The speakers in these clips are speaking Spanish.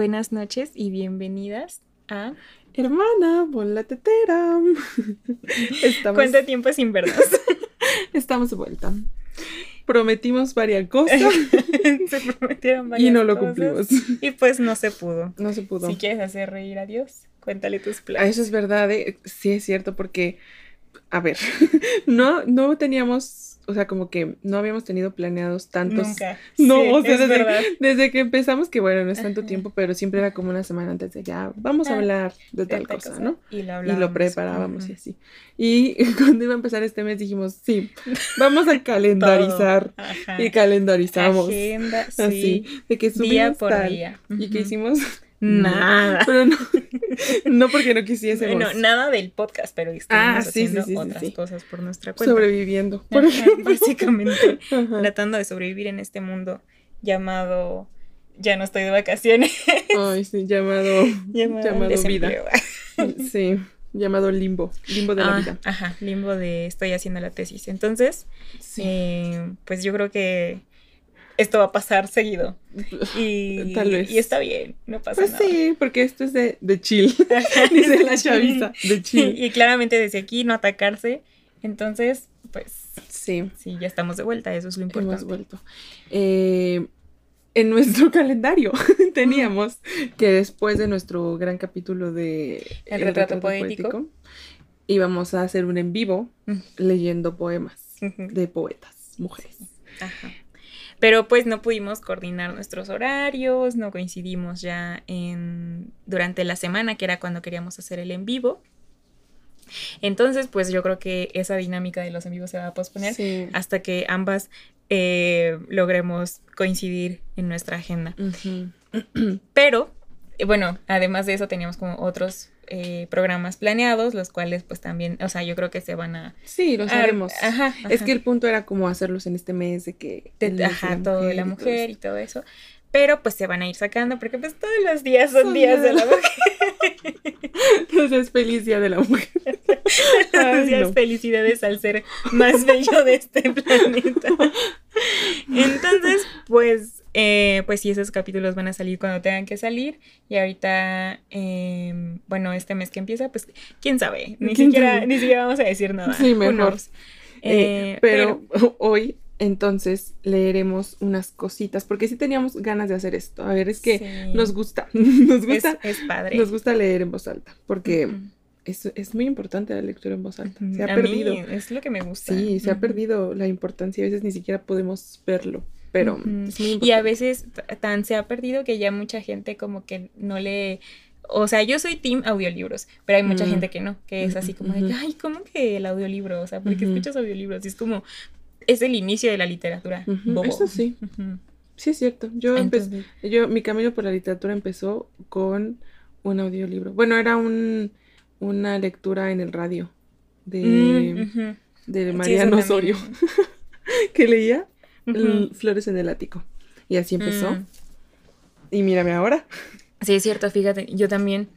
buenas noches y bienvenidas a Hermana, pon la tetera. Estamos... ¿Cuánto tiempo sin vernos? Estamos de vuelta. Prometimos varias cosas. se prometieron varias Y no lo cumplimos. Y pues no se pudo. No se pudo. Si quieres hacer reír a Dios, cuéntale tus planes. Eso es verdad, eh, sí es cierto, porque, a ver, no, no teníamos o sea, como que no habíamos tenido planeados tantos. Nunca. No, o sea, desde, que empezamos, que bueno, no es tanto tiempo, pero siempre era como una semana antes de ya, vamos a ah, hablar de, tal, cosa, ¿no? Y lo, y lo preparábamos y así. Y cuando iba a empezar este mes dijimos, sí, vamos a calendarizar. y calendarizamos. Agenda, así, de que subimos día por día. Y que hicimos Nada. Pero no, no porque no quisiésemos. Bueno, nada del podcast, pero estuvimos ah, haciendo otras cosas por nuestra cuenta. Sobreviviendo. Por básicamente, tratando de sobrevivir en este mundo llamado ya no estoy de vacaciones. Ay, sí, llamado, llamado, vida. Sí, llamado limbo, limbo de la ah, vida. Ajá, limbo de estoy haciendo la tesis. Entonces, eh, pues yo creo que esto va a pasar seguido. Y, Tal vez. y está bien, no pasa pues nada. sí, porque esto es de, de chill, dice la chaviza, de chill. Y, claramente desde aquí no atacarse, entonces, pues sí, sí, ya estamos de vuelta, eso es lo importante. Hemos vuelto. Eh, en nuestro calendario teníamos que después de nuestro gran capítulo de El, retrato, poético, íbamos a hacer un en vivo leyendo poemas de poetas, mujeres. Ajá. Pero pues no pudimos coordinar nuestros horarios, no coincidimos ya en durante la semana, que era cuando queríamos hacer el en vivo. Entonces, pues yo creo que esa dinámica de los en vivos se va a posponer hasta que ambas eh, logremos coincidir en nuestra agenda. Pero, eh, bueno, además de eso teníamos como otros eh, programas planeados, los cuales pues también, o sea, yo creo que se van a... Sí, los haremos. Ajá, Es que el punto era como hacerlos en este mes de que... ajá, todo de la mujer y todo eso. Pero pues se van a ir sacando porque pues todos los días son, días de la mujer. Entonces feliz día de la mujer. Felicidades al ser más bello de este planeta. Entonces, pues eh, pues sí, esos capítulos van a salir cuando tengan que salir. Y ahorita, em, bueno, este mes que empieza, pues quién sabe. Ni, siquiera, ni siquiera vamos a decir nada. Sí, mejor. Eh, pero, hoy entonces leeremos unas cositas, porque sí teníamos ganas de hacer esto. A ver, es que nos gusta, nos gusta. Es, padre. Nos gusta leer en voz alta, porque es, es, muy importante la lectura en voz alta. Se ha perdido. es lo que me gusta. Sí, se ha perdido la importancia, a veces ni siquiera podemos verlo pero Y a veces tan se ha perdido que ya mucha gente como que no le... O sea, yo soy team audiolibros, pero hay mucha mm. gente que no, que es así como de, ay, ¿cómo que el audiolibro? O sea, ¿por qué escuchas audiolibros? Y es como, es el inicio de la literatura. Eso sí. Sí, es cierto. Yo empecé, yo, mi camino por la literatura empezó con un audiolibro. Bueno, era un, una lectura en el radio de, mm, de Mariano Osorio, que leía Flores en el ático. Y así empezó. Mm. Y mírame ahora. Sí, es cierto, fíjate, yo también,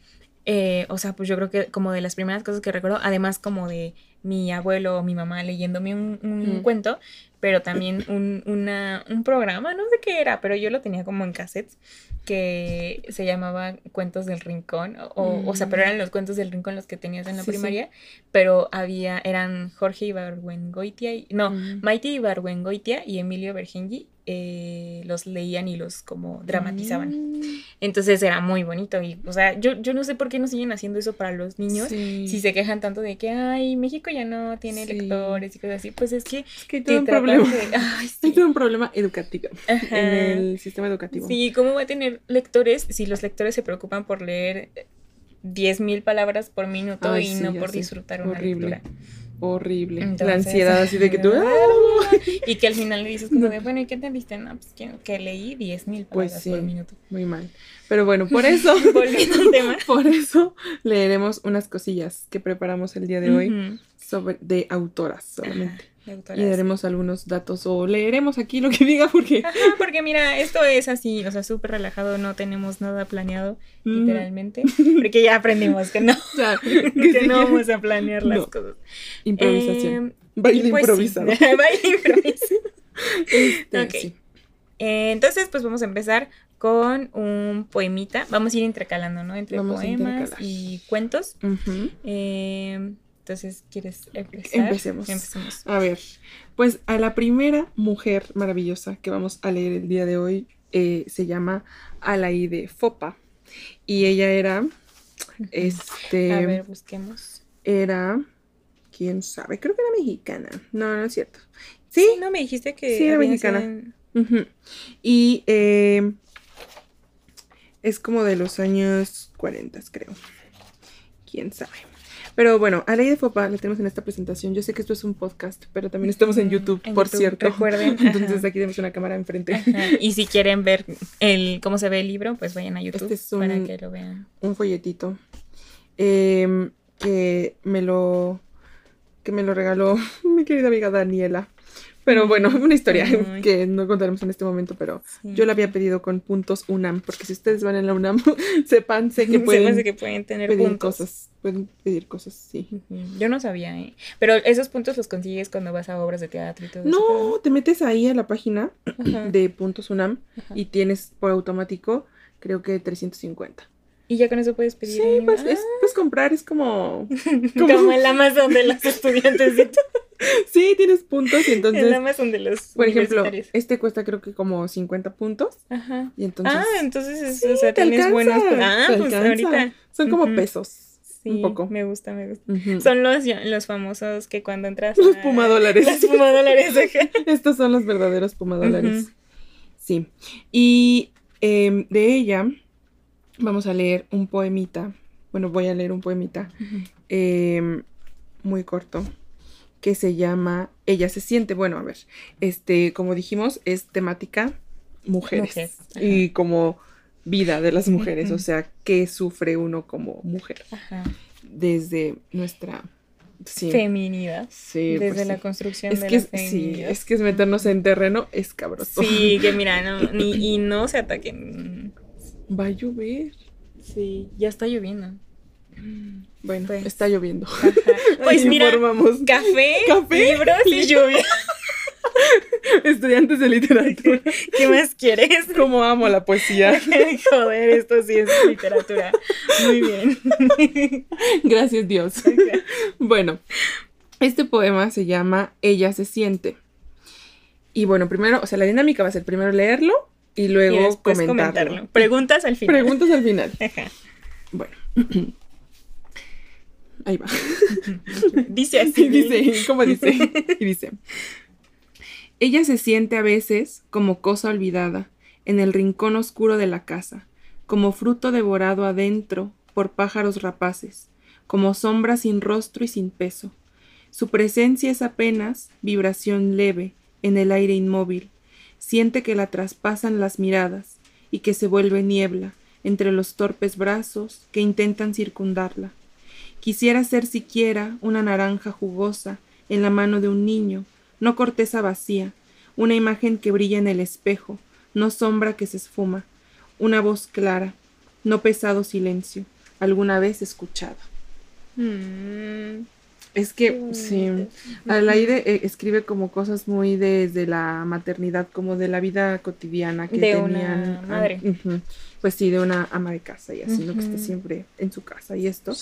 eh, o sea, pues yo creo que como de las primeras cosas que recuerdo, además como de mi abuelo o mi mamá leyéndome un, un cuento, pero también un, una, un programa, no sé qué era, pero yo lo tenía como en cassettes, que se llamaba Cuentos del Rincón, o, o sea, pero eran los cuentos del Rincón los que tenías en la primaria, pero había, eran Jorge Ibargüengoitia, y, no, mm. Maite Ibargüengoitia y Emilio Bergengi, eh, los leían y los como dramatizaban. Mm. Entonces era muy bonito y, o sea, yo, yo no sé por qué no siguen haciendo eso para los niños si se quejan tanto de que, ay, México ya no tiene lectores y cosas así, pues es que... Es que todo un problema. Hay todo un problema educativo en el sistema educativo. Sí, ¿cómo va a tener lectores si los lectores se preocupan por leer 10.000 palabras por minuto y no por disfrutar una Horrible. lectura? Horrible. la ansiedad así de que tú... y que al final le dices como de, bueno, ¿y qué te viste? No, pues que, leí 10 mil pues palabras por minuto. Muy mal. Pero bueno, por eso... Volviendo al tema. Por eso leeremos unas cosillas que preparamos el día de hoy sobre, de autoras solamente. Y daremos algunos datos o leeremos aquí lo que diga porque... porque mira, esto es así, o sea, súper relajado, no tenemos nada planeado, literalmente, porque ya aprendimos que no, que, no vamos a planear las cosas. Improvisación. Eh, Baile pues improvisado. Baile improvisado. Este, eh, entonces, pues vamos a empezar con un poemita. Vamos a ir intercalando, ¿no? Entre poemas y cuentos. Eh, entonces, ¿quieres empezar? Empecemos. Empecemos. A ver, pues a la primera mujer maravillosa que vamos a leer el día de hoy eh, se llama Alaide Fopa. Y ella era, este... A ver, busquemos. Era, quién sabe, creo que era mexicana. No, no es cierto. Sí, no me dijiste que... Sí, era mexicana. Y eh, es como de los años 40, creo. Quién sabe. Pero bueno, a Ley de Fopa la tenemos en esta presentación. Yo sé que esto es un podcast, pero también estamos en YouTube, por cierto. Recuerden. Entonces aquí tenemos una cámara enfrente. Y si quieren ver el cómo se ve el libro, pues vayan a YouTube este para que lo vean. Un folletito em, que me lo que me lo regaló mi querida amiga Daniela. Pero bueno, una historia que no contaremos en este momento, pero yo la había pedido con puntos UNAM, porque si ustedes van en la UNAM, sepan que pueden, que pueden tener pedir puntos. cosas, pueden pedir cosas, sí. Yo no sabía, ¿eh? Pero esos puntos los consigues cuando vas a obras de teatro y todo no, eso. No, te metes ahí a la página de puntos UNAM y tienes por automático, creo que 350. Y ya con eso puedes pedir. Sí, pues, es, pues comprar es como... Como, el Amazon de los estudiantes. sí, tienes puntos y entonces... El Amazon de los Por ejemplo, este cuesta creo que como 50 puntos. Ajá. Y entonces... Ah, entonces, o sea, tienes buenas... Ah, pues ahorita... Son como pesos. Sí, un poco. me gusta, me gusta. Son los, los famosos que cuando entras... Los pumadólares. Los pumadólares, Estos son los verdaderos pumadólares. Sí. Y em, de ella vamos a leer un poemita. Bueno, voy a leer un poemita em, muy corto que se llama Ella se siente. Bueno, a ver, este, como dijimos, es temática mujeres y como vida de las mujeres, o sea, qué sufre uno como mujer desde nuestra feminidad. Sí, desde pues la construcción es de que la Sí, es que es meternos en terreno escabroso. Sí, que mira, no, ni, y no se ataquen. Va a llover. Sí, ya está lloviendo. Bueno, pues, está lloviendo. Pues mira, café, libros y lluvia. Estudiantes de literatura. ¿Qué más quieres? Como amo la poesía. Joder, esto sí es literatura. Muy bien. Gracias Dios. Bueno, este poema se llama Ella se siente. Y bueno, primero, o sea, la dinámica va a ser primero leerlo y luego comentarlo. Preguntas al final. Preguntas al final. Bueno. Ahí va. dice así. dice, ¿cómo dice? Y dice. Ella se siente a veces como cosa olvidada, en el rincón oscuro de la casa, como fruto devorado adentro por pájaros rapaces, como sombra sin rostro y sin peso. Su presencia es apenas vibración leve en el aire inmóvil, siente que la traspasan las miradas y que se vuelve niebla entre los torpes brazos que intentan circundarla. Quisiera ser siquiera una naranja jugosa en la mano de un niño, no corteza vacía, una imagen que brilla en el espejo, no sombra que se esfuma, una voz clara, no pesado silencio, alguna vez escuchada. Mm. Es que, sí, Alaide eh, escribe como cosas muy desde la maternidad, como de la vida cotidiana que de tenían. Una madre. Pues sí, de una ama de casa y así, ¿no? Que está siempre en su casa y esto.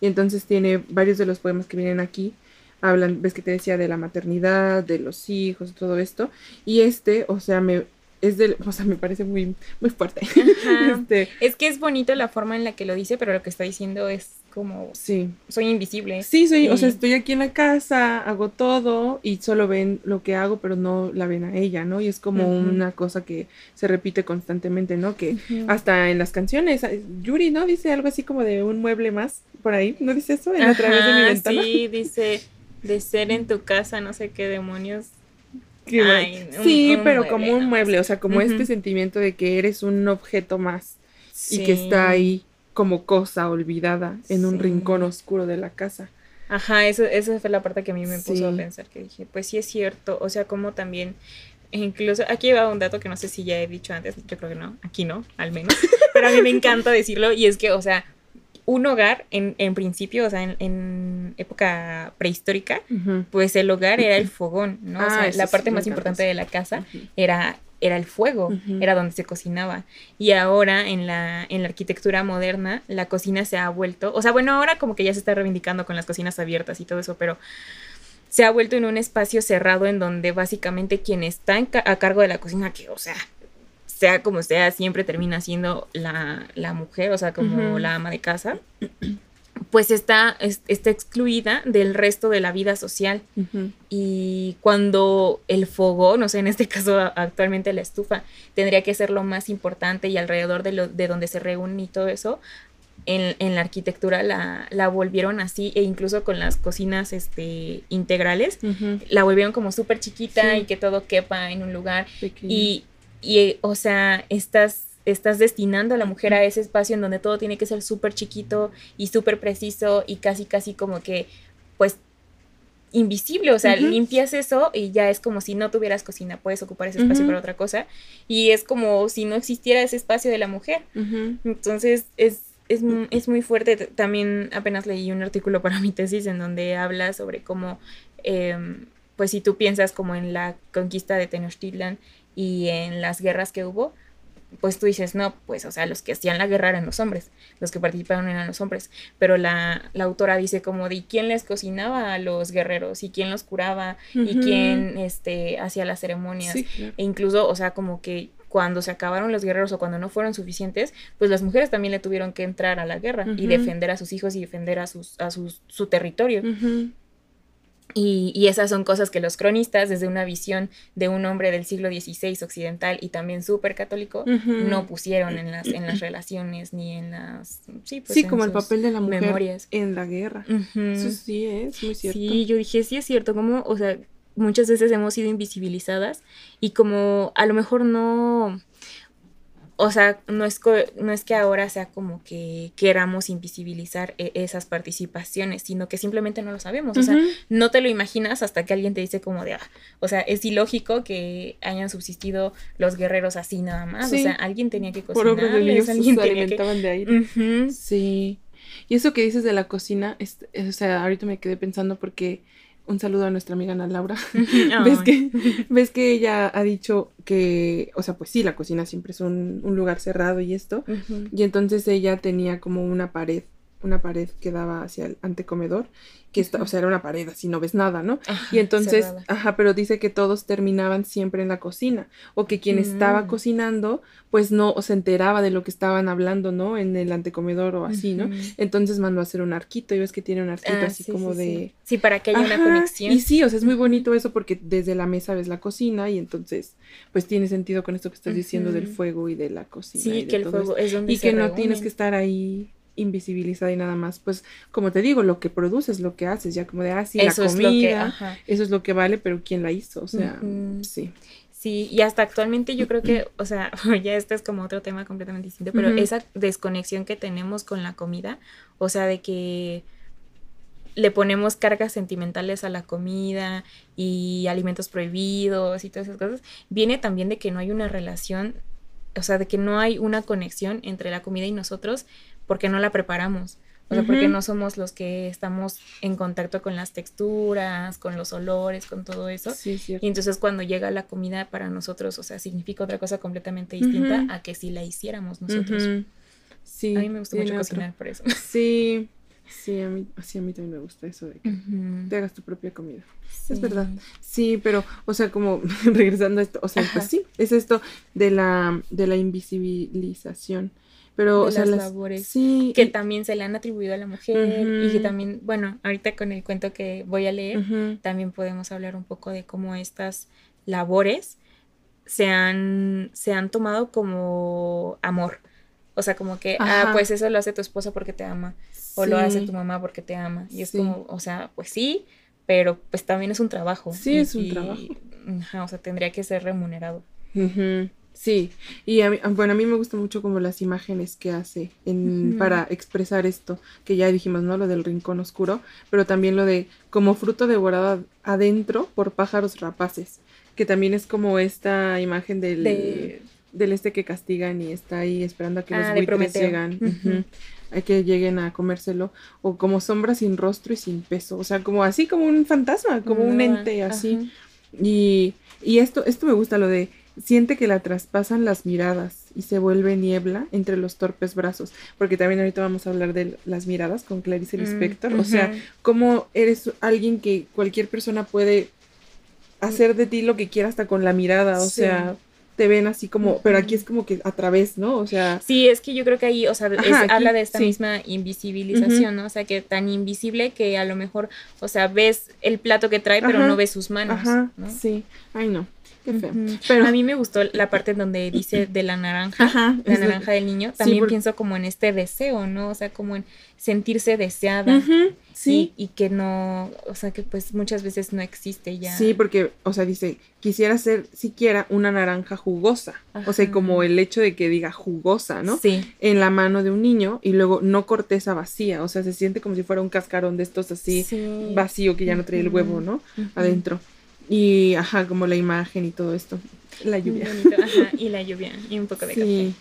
Y entonces tiene varios de los poemas que vienen aquí. Hablan, ves que te decía de la maternidad, de los hijos, todo esto. Y este, o sea, me, es del, o sea, me parece muy, muy fuerte. este, es que es bonito la forma en la que lo dice, pero lo que está diciendo es como sí. soy invisible. Sí, soy, o sea, estoy aquí en la casa, hago todo y solo ven lo que hago, pero no la ven a ella, ¿no? Y es como una cosa que se repite constantemente, ¿no? Que hasta en las canciones, Yuri, ¿no? Dice algo así como de un mueble más por ahí, ¿no dice eso? En a través de mi ventana. Sí, dice de ser en tu casa, no sé qué demonios. sí, pero como un mueble, o sea, como este sentimiento de que eres un objeto más y que está ahí como cosa olvidada en un rincón oscuro de la casa. Ajá, eso, esa fue la parte que a mí me puso a pensar, que dije, pues sí es cierto, o sea, como también, incluso, aquí va un dato que no sé si ya he dicho antes, yo creo que no, aquí no, al menos, pero a mí me encanta decirlo, y es que, o sea, un hogar, en, en principio, o sea, en, época prehistórica, pues el hogar era el fogón, ¿no? o sea, ah, la parte más importante de la casa era era el fuego, era donde se cocinaba. Y ahora en la, en la arquitectura moderna, la cocina se ha vuelto, o sea, bueno, ahora como que ya se está reivindicando con las cocinas abiertas y todo eso, pero se ha vuelto en un espacio cerrado en donde básicamente quien está a cargo de la cocina, que, o sea, sea como sea, siempre termina siendo la, la mujer, o sea, como la ama de casa pues está, está excluida del resto de la vida social. Y cuando el fogón, o sea, en este caso actualmente la estufa, tendría que ser lo más importante y alrededor de, lo, de donde se reúnen y todo eso, en, la arquitectura la, la, volvieron así e incluso con las cocinas este, integrales, la volvieron como súper chiquita y que todo quepa en un lugar. Y, y, o sea, estas estás destinando a la mujer a ese espacio en donde todo tiene que ser súper chiquito y súper preciso y casi, casi como que, pues, invisible, o sea, limpias eso y ya es como si no tuvieras cocina, puedes ocupar ese espacio para otra cosa. Y es como si no existiera ese espacio de la mujer. Entonces, es, es, es, muy fuerte. También apenas leí un artículo para mi tesis en donde habla sobre cómo, em, pues si tú piensas como en la conquista de Tenochtitlan y en las guerras que hubo, pues tú dices, no, pues, o sea, los que hacían la guerra eran los hombres, los que participaron eran los hombres, pero la, la autora dice como de quién les cocinaba a los guerreros y quién los curaba y quién este, hacía las ceremonias, e incluso, o sea, como que cuando se acabaron los guerreros o cuando no fueron suficientes, pues las mujeres también le tuvieron que entrar a la guerra y defender a sus hijos y defender a, sus, a sus, su territorio. Y, esas son cosas que los cronistas, desde una visión de un hombre del siglo XVI occidental y también súper católico, no pusieron en las, en las relaciones ni en las... Sí, pues como el papel de la mujer en la guerra. Eso sí es muy cierto. Sí, yo dije, sí es cierto, como, o sea, muchas veces hemos sido invisibilizadas y como a lo mejor no o sea, no es, no es que ahora sea como que queramos invisibilizar e, esas participaciones, sino que simplemente no lo sabemos. O sea, no te lo imaginas hasta que alguien te dice como de, ah, o sea, es ilógico que hayan subsistido los guerreros así nada más. O sea, alguien tenía que cocinar. Por alguien tenía que... de aire. Sí. Y eso que dices de la cocina, o sea, ahorita me quedé pensando porque un saludo a nuestra amiga Ana Laura. ¿Ves, que, ves que ella ha dicho que, o sea, pues sí, la cocina siempre es un, lugar cerrado y esto. Y entonces ella tenía como una pared, una pared que daba hacia el antecomedor que está, o sea, era una pared, así no ves nada, ¿no? y entonces, ajá, pero dice que todos terminaban siempre en la cocina, o que quien estaba mm. cocinando, pues no se enteraba de lo que estaban hablando, ¿no? En el antecomedor o así, ¿no? Entonces mandó a hacer un arquito, y ves que tiene un arquito ah, así como de... Sí. para que haya una conexión. Y sí, o sea, es muy bonito eso porque desde la mesa ves la cocina y entonces, pues tiene sentido con esto que estás diciendo del fuego y de la cocina. Sí, que el fuego es donde Y que no tienes que estar ahí invisibilizada y nada más, pues como te digo, lo que produces, lo que haces, ya como de, ah, sí, la comida, eso es lo que vale, pero ¿quién la hizo? O sea, sí. Sí, y hasta actualmente yo creo que, o sea, ya este es como otro tema completamente distinto, pero esa desconexión que tenemos con la comida, o sea, de que le ponemos cargas sentimentales a la comida y alimentos prohibidos y todas esas cosas, viene también de que no hay una relación, o sea, de que no hay una conexión entre la comida y nosotros, porque no la preparamos. O sea, porque no somos los que estamos en contacto con las texturas, con los olores, con todo eso. Sí, y entonces cuando llega la comida para nosotros, o sea, significa otra cosa completamente distinta a que si la hiciéramos nosotros. Sí. A mí me gusta mucho cocinar por eso. Sí. Sí, a mí, sí, a mí también me gusta eso de que te hagas tu propia comida. Es verdad. Sí, pero, o sea, como regresando a esto, o sea, pues sí, es esto de la, de la invisibilización pero o sea, las, labores sí, que también se le han atribuido a la mujer y que también, bueno, ahorita con el cuento que voy a leer, también podemos hablar un poco de cómo estas labores se han, se han tomado como amor. O sea, como que, ah, pues eso lo hace tu esposa porque te ama, o lo hace tu mamá porque te ama. Y es como, o sea, pues sí, pero pues también es un trabajo. Sí, es un trabajo. o sea, tendría que ser remunerado. Sí, y a mí, bueno, a mí me gusta mucho como las imágenes que hace en, para expresar esto, que ya dijimos, ¿no? Lo del rincón oscuro, pero también lo de como fruto devorado adentro por pájaros rapaces, que también es como esta imagen del, del este que castigan y está ahí esperando a que los ah, buitres llegan, a que lleguen a comérselo, o como sombra sin rostro y sin peso, o sea, como así como un fantasma, como un ente así. Y, y esto, esto me gusta, lo de siente que la traspasan las miradas y se vuelve niebla entre los torpes brazos, porque también ahorita vamos a hablar de las miradas con Clarice Lispector, mm, o sea, cómo eres alguien que cualquier persona puede hacer de ti lo que quiera hasta con la mirada, o sea, te ven así como, pero aquí es como que a través, ¿no? O sea. Sí, es que yo creo que ahí, o sea, habla de esta misma invisibilización, ¿no? O sea, que tan invisible que a lo mejor, o sea, ves el plato que trae, pero no ves sus manos. Ajá, sí. Ay, no. Qué feo. Pero a mí me gustó la parte donde dice de la naranja, la naranja del niño. También pienso como en este deseo, ¿no? O sea, como en sentirse deseada. Sí. Y, que no, o sea, que pues muchas veces no existe ya. Sí, porque, o sea, dice, quisiera ser siquiera una naranja jugosa. O sea, como el hecho de que diga jugosa, ¿no? Sí. En la mano de un niño y luego no corteza vacía. O sea, se siente como si fuera un cascarón de estos así vacío que ya no trae el huevo, ¿no? Adentro. Y, ajá, como la imagen y todo esto. La lluvia. ajá, y la lluvia. Y un poco de café.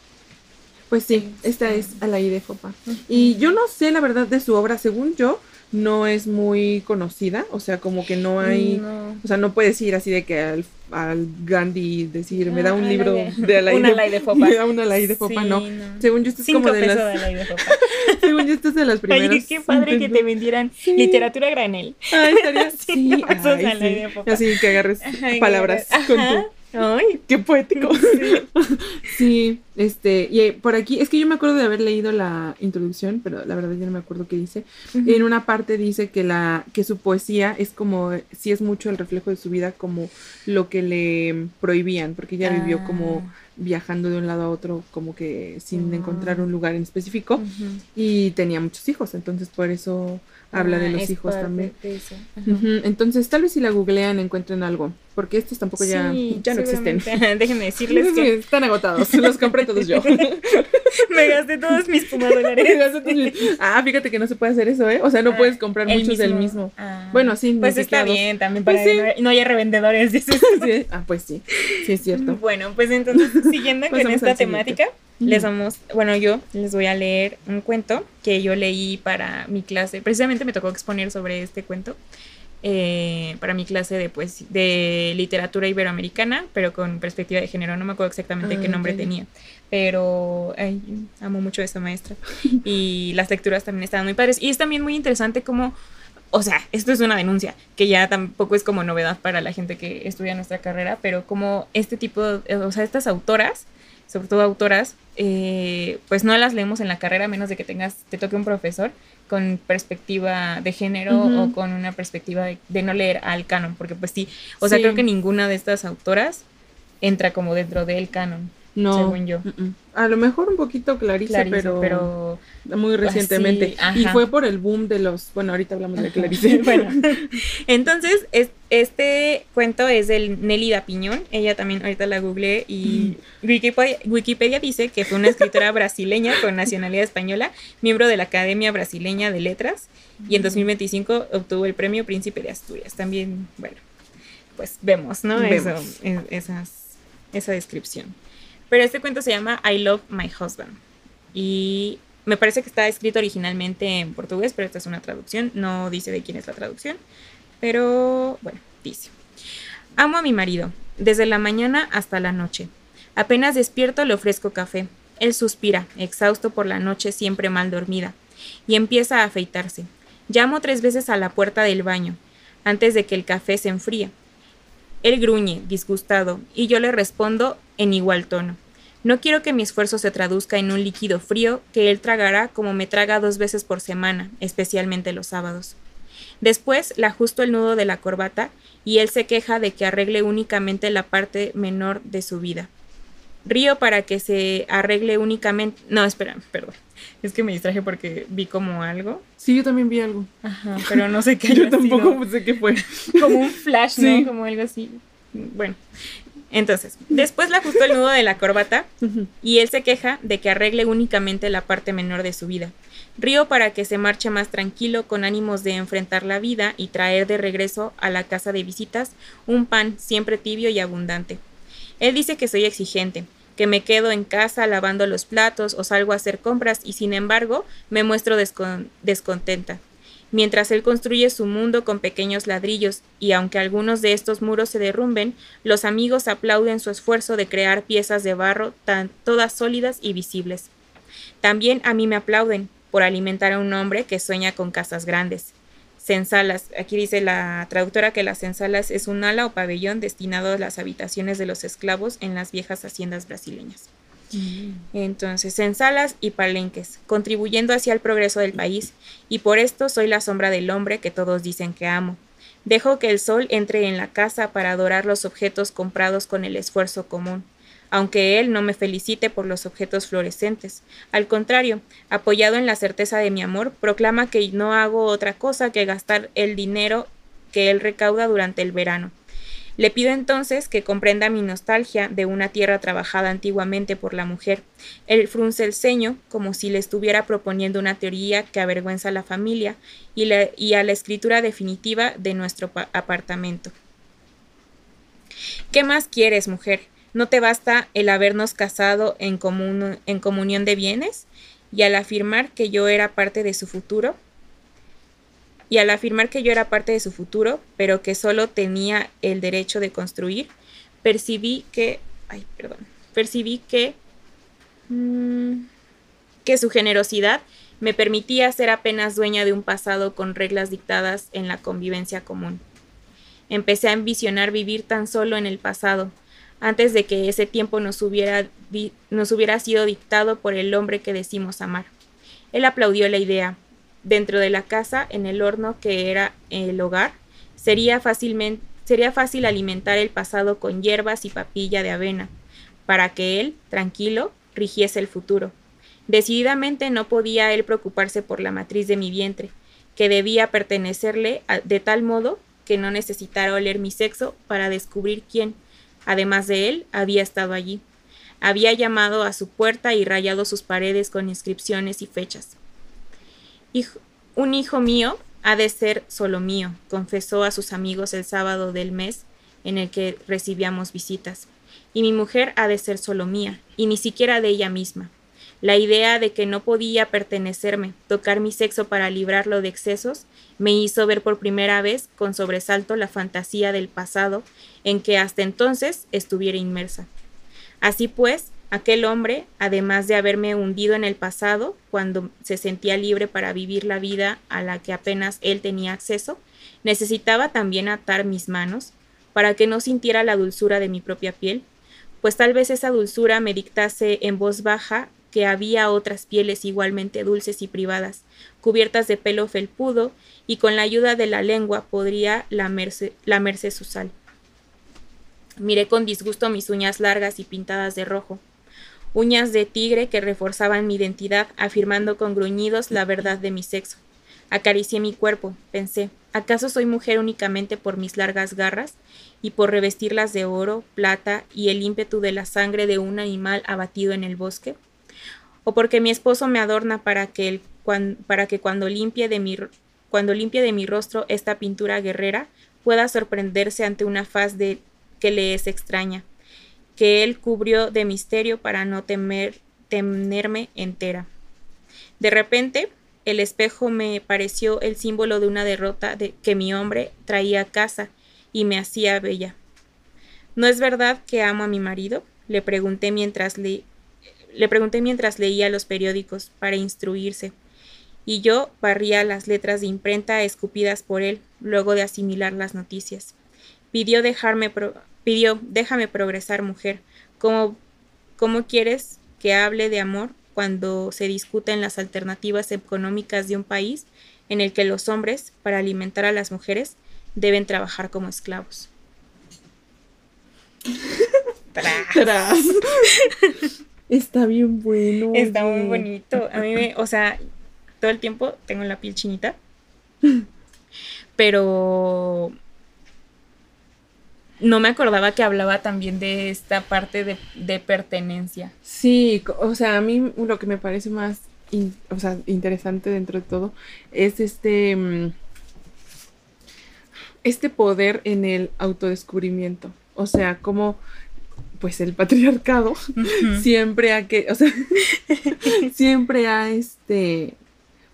Pues sí, esta es Alaí de Fopa. Y yo no sé la verdad de su obra, según yo, no es muy conocida, o sea, como que no hay, o sea, no puedes ir así de que al, al Gandhi decir, me da un ah, libro de una de, de Fopa. Me da una de Fopa, no. Según yo esto es como de las de Según yo esto es de las primeras. Ay, qué padre que te vendieran literatura granel. Ah, estaría sí, ay, sí. Así que agarres palabras con tu Ay, qué poético. Sí. este, y eh, por aquí, es que yo me acuerdo de haber leído la introducción, pero la verdad ya no me acuerdo qué dice. En una parte dice que la, que su poesía es como, sí es mucho el reflejo de su vida, como lo que le prohibían, porque ella vivió como ah. viajando de un lado a otro, como que sin ah. encontrar un lugar en específico, y tenía muchos hijos, entonces por eso habla de ah, los hijos también. Entonces, tal vez si la googlean encuentren algo, porque estos tampoco ya, ya no existen. Déjenme decirles que están agotados, los compré todos yo. Me gasté todos mis pumadolares. ah, fíjate que no se puede hacer eso, ¿eh? O sea, no ah, puedes comprar muchos del mismo. Ah. bueno, sí. Pues está bien, también para pues no, haya revendedores. Ah, pues sí, sí es cierto. Bueno, pues entonces, siguiendo con esta temática, les vamos, bueno, yo les voy a leer un cuento que yo leí para mi clase. Precisamente me tocó exponer sobre este cuento. Eh, para mi clase de, pues, de literatura iberoamericana, pero con perspectiva de género. No me acuerdo exactamente qué ah, nombre tenía, pero amo mucho a esta maestra. Y las lecturas también estaban muy padres. Y es también muy interesante cómo, o sea, esto es una denuncia, que ya tampoco es como novedad para la gente que estudia nuestra carrera, pero como este tipo, o sea, estas autoras sobre todo autoras, eh, pues no las leemos en la carrera a menos de que tengas, te toque un profesor con perspectiva de género o con una perspectiva de, no leer al canon, porque pues sí, o sea, creo que ninguna de estas autoras entra como dentro del canon. No. Según yo. A lo mejor un poquito Clarice, pero, muy recientemente. y fue por el boom de los. Bueno, ahorita hablamos de Clarice. bueno, entonces, este cuento es del Nélida Piñón. Ella también, ahorita la googleé y Wikipedia, Wikipedia dice que fue una escritora brasileña con nacionalidad española, miembro de la Academia Brasileña de Letras y en 2025 obtuvo el premio Príncipe de Asturias. También, bueno, pues vemos, ¿no? Eso, esas, esa descripción. Pero este cuento se llama I Love My Husband. Y me parece que está escrito originalmente en portugués, pero esta es una traducción. No dice de quién es la traducción. Pero bueno, dice. Amo a mi marido, desde la mañana hasta la noche. Apenas despierto le ofrezco café. Él suspira, exhausto por la noche siempre mal dormida, y empieza a afeitarse. Llamo tres veces a la puerta del baño, antes de que el café se enfríe. Él gruñe, disgustado, y yo le respondo en igual tono. No quiero que mi esfuerzo se traduzca en un líquido frío que él tragará como me traga dos veces por semana, especialmente los sábados. Después le ajusto el nudo de la corbata y él se queja de que arregle únicamente la parte menor de su vida. Río para que se arregle únicamente... No, espera, perdón. Es que me distraje porque vi como algo. Sí, yo también vi algo. Ajá, pero no sé qué. yo tampoco sé qué fue. Como un flash, ¿no? Como algo así. Bueno, entonces, después le ajustó el nudo de la corbata y él se queja de que arregle únicamente la parte menor de su vida. Río para que se marche más tranquilo con ánimos de enfrentar la vida y traer de regreso a la casa de visitas un pan siempre tibio y abundante. Él dice que soy exigente, que me quedo en casa lavando los platos o salgo a hacer compras y sin embargo me muestro descontenta. mientras él construye su mundo con pequeños ladrillos, y aunque algunos de estos muros se derrumben, los amigos aplauden su esfuerzo de crear piezas de barro tan todas sólidas y visibles. También a mí me aplauden por alimentar a un hombre que sueña con casas grandes. Sensalas, aquí dice la traductora que las sensalas es un ala o pabellón destinado a las habitaciones de los esclavos en las viejas haciendas brasileñas. Entonces, en salas y palenques, contribuyendo hacia el progreso del país, y por esto soy la sombra del hombre que todos dicen que amo. Dejo que el sol entre en la casa para adorar los objetos comprados con el esfuerzo común, aunque él no me felicite por los objetos fluorescentes. Al contrario, apoyado en la certeza de mi amor, proclama que no hago otra cosa que gastar el dinero que él recauda durante el verano. Le pido entonces que comprenda mi nostalgia de una tierra trabajada antiguamente por la mujer. Él frunce el ceño como si le estuviera proponiendo una teoría que avergüenza a la familia y, a la escritura definitiva de nuestro apartamento. ¿Qué más quieres, mujer? ¿No te basta el habernos casado en, en comunión de bienes? Y al afirmar que yo era parte de su futuro, y al afirmar que yo era parte de su futuro, pero que solo tenía el derecho de construir, percibí que, ay, perdón, percibí que, mm, que su generosidad me permitía ser apenas dueña de un pasado con reglas dictadas en la convivencia común. Empecé a envisionar vivir tan solo en el pasado, antes de que ese tiempo nos hubiera, nos hubiera sido dictado por el hombre que decimos amar. Él aplaudió la idea, dentro de la casa, en el horno que era el hogar, sería, fácilmente, sería fácil alimentar el pasado con hierbas y papilla de avena, para que él, tranquilo, rigiese el futuro. Decididamente no podía él preocuparse por la matriz de mi vientre, que debía pertenecerle de tal modo que no necesitara oler mi sexo para descubrir quién, además de él, había estado allí. Había llamado a su puerta y rayado sus paredes con inscripciones y fechas un hijo mío ha de ser solo mío, confesó a sus amigos el sábado del mes en el que recibíamos visitas. Y mi mujer ha de ser solo mía, y ni siquiera de ella misma. La idea de que no podía pertenecerme, tocar mi sexo para librarlo de excesos, me hizo ver por primera vez con sobresalto la fantasía del pasado en que hasta entonces estuviera inmersa. Así pues, Aquel hombre, además de haberme hundido en el pasado, cuando se sentía libre para vivir la vida a la que apenas él tenía acceso, necesitaba también atar mis manos para que no sintiera la dulzura de mi propia piel, pues tal vez esa dulzura me dictase en voz baja que había otras pieles igualmente dulces y privadas, cubiertas de pelo felpudo, y con la ayuda de la lengua podría lamerse, su sal. Miré con disgusto mis uñas largas y pintadas de rojo uñas de tigre que reforzaban mi identidad, afirmando con gruñidos la verdad de mi sexo. Acaricié mi cuerpo, pensé, ¿acaso soy mujer únicamente por mis largas garras y por revestirlas de oro, plata y el ímpetu de la sangre de un animal abatido en el bosque? ¿O porque mi esposo me adorna para que, para que cuando, limpie de mi, cuando limpie de mi rostro esta pintura guerrera pueda sorprenderse ante una faz de, que le es extraña? que él cubrió de misterio para no temer, tenerme entera. De repente, el espejo me pareció el símbolo de una derrota de, que mi hombre traía a casa y me hacía bella. ¿No es verdad que amo a mi marido? Le pregunté mientras le, le pregunté mientras leía los periódicos para instruirse. Y yo barría las letras de imprenta escupidas por él, luego de asimilar las noticias. Pidió dejarme Pidió, déjame progresar, mujer. ¿Cómo, ¿Cómo quieres que hable de amor cuando se discuten las alternativas económicas de un país en el que los hombres, para alimentar a las mujeres, deben trabajar como esclavos? Está bien bueno. Está muy bonito. A mí me, o sea, todo el tiempo tengo la piel chinita. Pero no me acordaba que hablaba también de esta parte de, pertenencia. Sí, o sea, a mí lo que me parece más o sea, interesante dentro de todo es este, mm, este poder en el autodescubrimiento. O sea, como pues el patriarcado siempre ha que, o sea, siempre ha este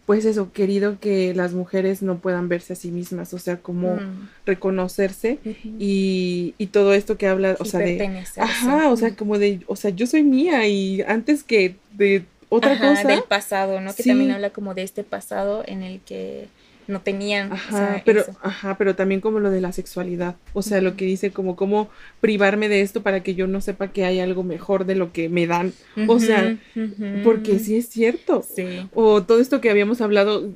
pues eso, querido que las mujeres no puedan verse a sí mismas, o sea, como mm. reconocerse y, y, todo esto que habla, o sea, de... Ajá, o sea, como de, o sea, yo soy mía y antes que de otra cosa... Del pasado, ¿no? Que también habla como de este pasado en el que no tenían. Ajá, pero, ajá, pero también como lo de la sexualidad. O sea, lo que dice como cómo privarme de esto para que yo no sepa que hay algo mejor de lo que me dan. O sea, porque sí es cierto. Sí. O todo esto que habíamos hablado,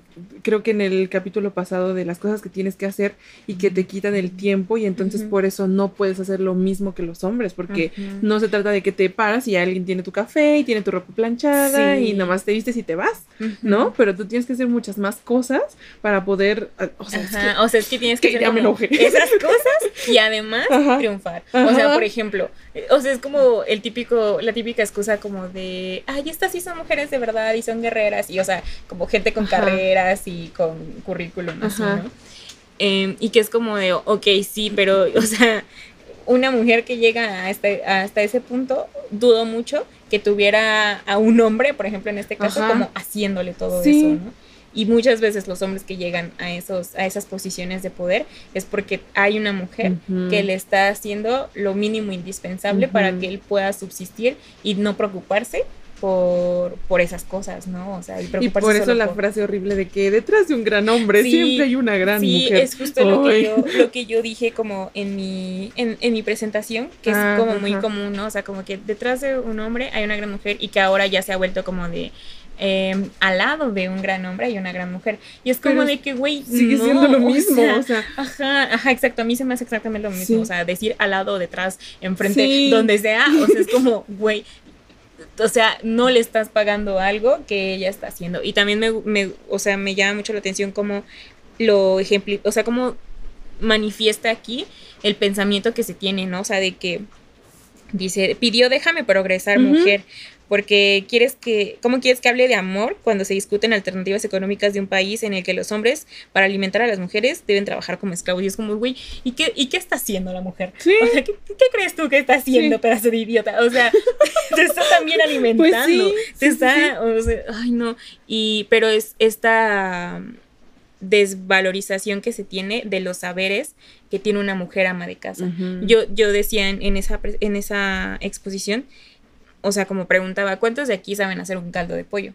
creo que en el capítulo pasado de las cosas que tienes que hacer y que te quitan el tiempo y entonces por eso no puedes hacer lo mismo que los hombres, porque no se trata de que te paras y alguien tiene tu café y tiene tu ropa planchada y nomás te vistes y te vas, ¿no? Pero tú tienes que hacer muchas más cosas para poder, ah, o sea, es que, tienes que, hacer esas cosas y además triunfar. O sea, por ejemplo, o sea, es como el típico, la típica excusa como de, ay, estas sí son mujeres de verdad y son guerreras y, o sea, como gente con carreras y con currículum, así, ¿no? Em, y que es como de, ok, sí, pero, o sea, una mujer que llega a este, hasta ese punto, dudo mucho que tuviera a un hombre, por ejemplo, en este caso, como haciéndole todo eso, ¿no? Y muchas veces los hombres que llegan a, esos, a esas posiciones de poder es porque hay una mujer que le está haciendo lo mínimo indispensable para que él pueda subsistir y no preocuparse por, por esas cosas, ¿no? O sea, y, por eso la frase horrible de que detrás de un gran hombre siempre hay una gran mujer. Sí, es justo lo que, yo, lo que yo dije como en mi, en, en mi presentación, que es ah, como muy común, ¿no? O sea, como que detrás de un hombre hay una gran mujer y que ahora ya se ha vuelto como de eh, al lado de un gran hombre hay una gran mujer. Y es como de que, güey, sigue siendo lo mismo. O sea, ajá, ajá, exacto. A mí se me hace exactamente lo mismo. O sea, decir al lado, detrás, enfrente, donde sea. O sea, es como, güey. O sea, no le estás pagando algo que ella está haciendo. Y también me, me o sea, me llama mucho la atención como lo ejemplo, o sea, como manifiesta aquí el pensamiento que se tiene, ¿no? O sea, de que dice, pidió déjame progresar, mujer porque quieres que, ¿cómo quieres que hable de amor cuando se discuten alternativas económicas de un país en el que los hombres, para alimentar a las mujeres, deben trabajar como esclavos? Y es como, güey, ¿y qué, ¿y qué está haciendo la mujer? ¿Sí? O sea, ¿qué, crees tú que está haciendo, pedazo de idiota? O sea, te está también pues alimentando. te está, o sea, ay no. Y, pero es esta desvalorización que se tiene de los saberes que tiene una mujer ama de casa. yo, yo decía en, esa, en esa exposición o sea, como preguntaba, ¿cuántos de aquí saben hacer un caldo de pollo?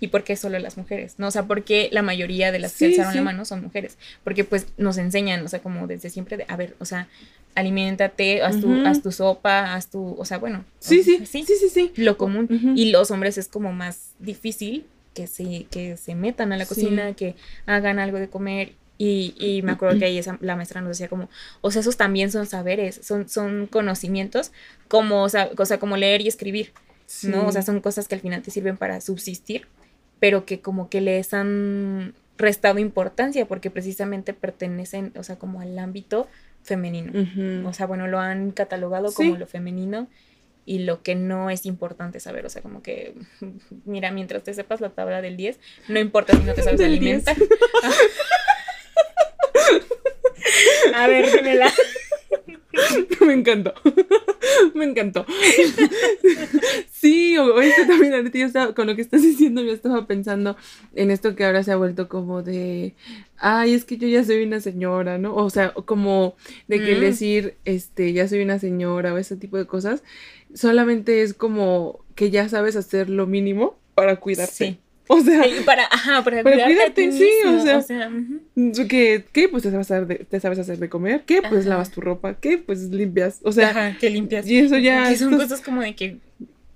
¿Y por qué solo las mujeres? ¿No? O sea, ¿por qué la mayoría de las que alzaron la mano son mujeres? Porque pues nos enseñan, o sea, como desde siempre, de, a ver, o sea, aliméntate, haz tu, haz tu sopa, haz tu, o sea, bueno. Sí, sí, sí, sí, sí, Lo común. Y los hombres es como más difícil que se, que se metan a la cocina, que hagan algo de comer y, y, me acuerdo que ahí esa, la maestra nos decía como, o sea, esos también son saberes, son, son conocimientos, como, o sea, como leer y escribir, ¿no? O sea, son cosas que al final te sirven para subsistir, pero que como que les han restado importancia porque precisamente pertenecen, o sea, como al ámbito femenino. O sea, bueno, lo han catalogado como lo femenino y lo que no es importante saber, o sea, como que, mira, mientras te sepas la tabla del 10, no importa si no te sabes alimentar. A ver, dímela. Me encantó. Me encantó. Sí, o esto también, ahorita yo estaba, con lo que estás diciendo, yo estaba pensando en esto que ahora se ha vuelto como de, ay, es que yo ya soy una señora, ¿no? O sea, como de que mm. decir, este, ya soy una señora o ese tipo de cosas, solamente es como que ya sabes hacer lo mínimo para cuidarte. O sea, para, ajá, para, cuidarte, sí, o sea, ¿qué, ¿qué? Pues te sabes, hacer de, te sabes hacer de comer, ¿qué? Pues lavas tu ropa, ¿qué? Pues limpias, o sea, ajá, que limpias. Y eso ya. Que son cosas como de que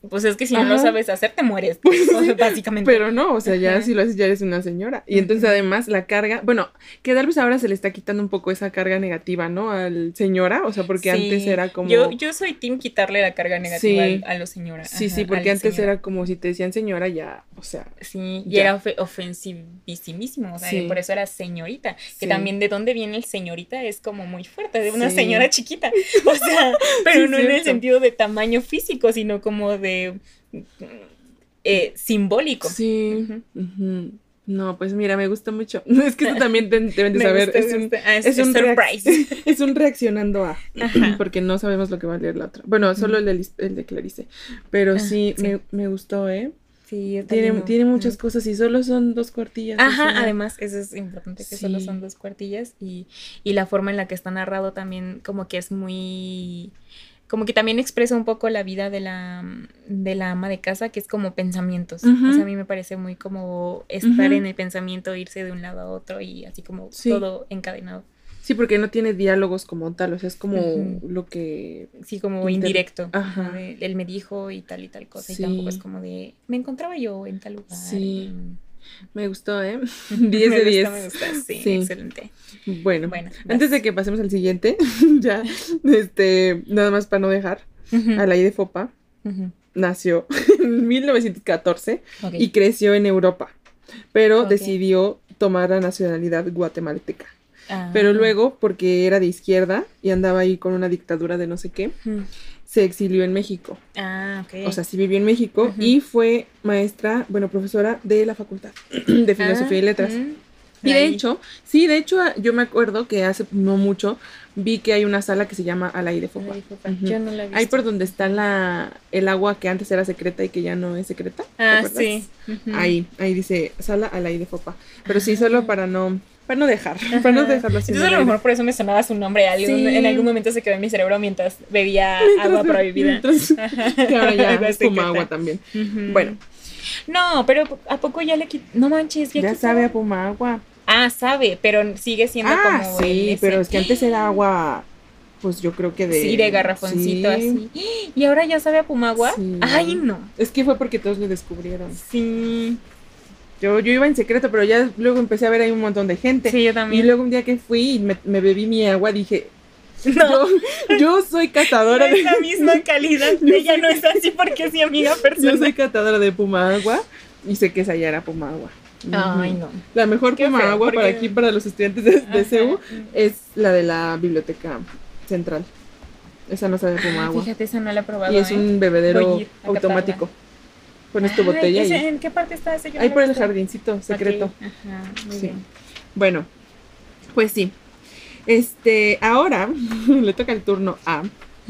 pues es que si no lo sabes hacer, te mueres, pues, básicamente. Pero no, o sea, ya si lo haces, ya eres una señora. Y entonces, además, la carga, bueno, que tal vez ahora se le está quitando un poco esa carga negativa, ¿no? Al señora, o sea, porque antes era como. Yo, yo soy team quitarle la carga negativa a, los señoras. Sí, sí, porque antes era como si te decían señora, ya, o sea. Sí, y era ofensivísimo, o sea, por eso era señorita. Que también de dónde viene el señorita es como muy fuerte, de una señora chiquita. O sea, pero no en el sentido de tamaño físico, sino como de eh, simbólico. Sí. No, pues mira, me gusta mucho. Es que esto también deben de saber. es, un, ah, es, un surprise. es un reaccionando a. Porque no sabemos lo que va a leer la otra. Bueno, solo el de, el de Clarice. Pero ah, sí, Me, me, gustó, ¿eh? Sí, tiene, tiene muchas cosas y solo son dos cuartillas. Ajá, además, eso es importante, que solo son dos cuartillas y, y la forma en la que está narrado también como que es muy como que también expresa un poco la vida de la, de la ama de casa, que es como pensamientos. O sea, a mí me parece muy como estar en el pensamiento, irse de un lado a otro y así como todo encadenado. Sí, porque no tiene diálogos como tal, o sea, es como lo que... Sí, como indirecto. Ajá. él me dijo y tal y tal cosa, y tampoco es como de, me encontraba yo en tal lugar. Sí. Me gustó, ¿eh? 10 de 10. Me gusta, sí, excelente. Bueno, antes de que pasemos al siguiente, ya, este, nada más para no dejar, a la de Fopa nació en 1914 y creció en Europa, pero decidió tomar la nacionalidad guatemalteca. Ah. Pero luego, porque era de izquierda y andaba ahí con una dictadura de no sé qué, se exilió en México. Ah, ok. O sea, sí vivió en México y fue maestra, bueno, profesora de la Facultad de Filosofía y ah, Letras. Y de hecho, sí, de hecho, yo me acuerdo que hace no mucho vi que hay una sala que se llama Alay de Fopa. Yo no la he visto. Ahí por donde está la, el agua que antes era secreta y que ya no es secreta. Ah, sí. Ahí, ahí dice sala Alay de Fopa. Pero sí, solo para no para no dejar, para no dejarlo así. Entonces a lo mejor por eso me sonaba su nombre. En algún momento se quedó en mi cerebro mientras bebía agua prohibida. que ahora ya puma agua también. Bueno. No, pero ¿a poco ya le quitó? No manches. Ya, ya sabe a puma agua. Ah, sabe, pero sigue siendo ah, como... sí, pero es que antes era agua pues yo creo que de... Sí, de garrafoncito así. ¿Y ahora ya sabe a Pumagua? Ay, no. Es que fue porque todos le descubrieron. Sí. Yo, yo iba en secreto, pero ya luego empecé a ver ahí un montón de gente. Sí, yo también. Y luego un día que fui y me, bebí mi agua, dije, no. Yo, soy catadora de... la misma calidad. Ella no es así porque es mi amiga persona. Yo soy catadora de Puma Agua y sé que esa ya era Puma Agua. Ay, no. La mejor Puma Agua para aquí, para los estudiantes de, de CEU, es la de la biblioteca central. Esa no sabe Puma Agua. Fíjate, esa no la he probado. Y es un ¿eh? bebedero automático. Pones tu botella y... ¿En qué parte está ese? Ahí por el jardincito secreto. Ajá, muy bien. Bueno, pues sí. Este, ahora le toca el turno a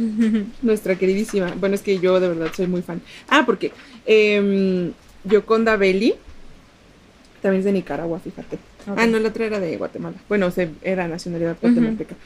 nuestra queridísima. Bueno, es que yo de verdad soy muy fan. Ah, porque eh, Yoconda Belli también es de Nicaragua, fíjate. Ah, no, la otra era de Guatemala. Bueno, se, era nacionalidad guatemalteca.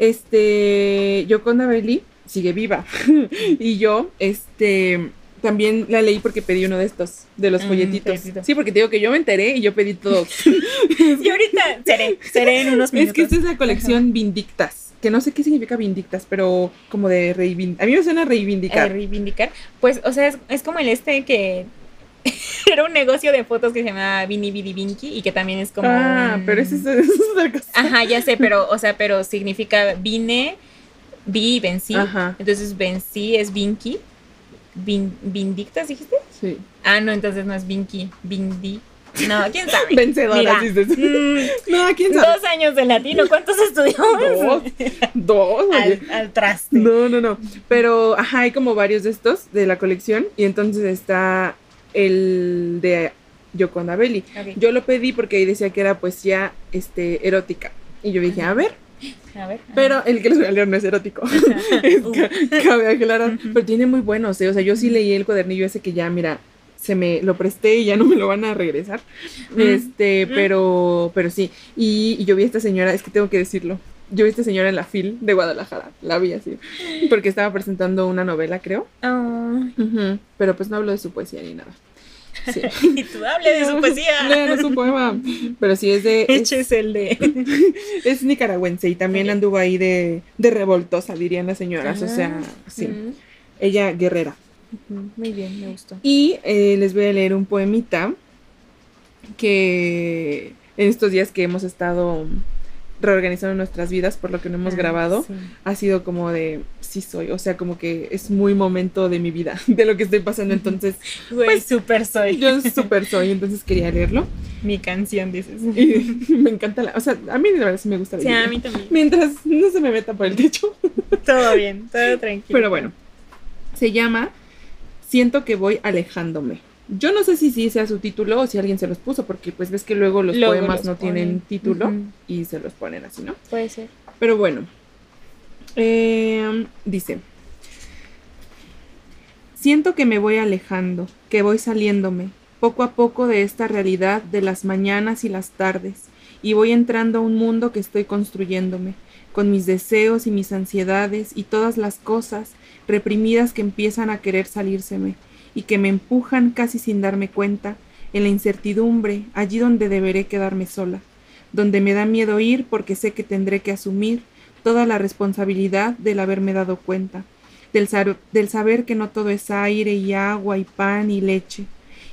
Este, Yoconda Belli sigue viva. y yo, este también la leí porque pedí uno de estos, de los mm, folletitos. Sí, porque te digo que yo me enteré y yo pedí todos. y ahorita seré, seré en unos minutos. Es que esta es la colección Vindictas, que no sé qué significa Vindictas, pero como de reivindicar. A mí me suena reivindicar. Eh, reivindicar. Pues, o sea, es, como el este que era un negocio de fotos que se llama Vini Vidi Vinky y que también es como. Ah, pero eso es, otra cosa. Ajá, ya sé, pero, o sea, pero significa vine, vi y vencí. Ajá. Entonces vencí es Vinky ¿Vindictas dijiste? Sí. Ah, no, entonces no es Vinky, Vindi. No, quién sabe. Vencedora, dices. Mm, no, quién sabe. Dos años de latino, ¿cuántos estudió? Dos. Dos. Al, al, traste. No, no, no. Pero, ajá, hay como varios de estos de la colección. Y entonces está el de Yoconda Belli. Yo lo pedí porque ahí decía que era poesía este, erótica. Y yo dije, a ver, pero el que les voy a leer no es erótico. cabe aclarar. Pero tiene muy buenos, ¿eh? O sea, yo sí leí el cuadernillo ese que ya, mira, se me lo presté y ya no me lo van a regresar. Este, pero, pero sí. Y, yo vi a esta señora, es que tengo que decirlo. Yo vi a esta señora en la FIL de Guadalajara. La vi así. Porque estaba presentando una novela, creo. Ah. Pero pues no hablo de su poesía ni nada. y tú hables de su poesía. No, es un poema. Pero sí es de. Es, el de. es nicaragüense y también anduvo ahí de, de revoltosa, dirían las señoras. o sea, ah, sí. Ella guerrera. Muy bien, me gustó. Y eh, les voy a leer un poemita que en estos días que hemos estado reorganizando nuestras vidas por lo que no hemos ah, grabado, ha sido como de, sí soy, o sea, como que es muy momento de mi vida, de lo que estoy pasando, entonces... pues súper soy. Yo súper soy, entonces quería leerlo. Mi canción, dices. me encanta la, o sea, a mí de verdad sí me gusta Sí, a mí también. Mientras no se me meta por el techo. todo bien, todo tranquilo. Pero bueno, se llama Siento que voy alejándome. Yo no sé si sí sea su título o si alguien se los puso, porque pues ves que luego los poemas no tienen título y se los ponen así, ¿no? Puede ser. Pero bueno, em, dice, siento que me voy alejando, que voy saliéndome, poco a poco de esta realidad de las mañanas y las tardes, y voy entrando a un mundo que estoy construyéndome, con mis deseos y mis ansiedades y todas las cosas reprimidas que empiezan a querer salírseme, y que me empujan casi sin darme cuenta, en la incertidumbre, allí donde deberé quedarme sola, donde me da miedo ir porque sé que tendré que asumir toda la responsabilidad del haberme dado cuenta, del, del saber que no todo es aire y agua y pan y leche,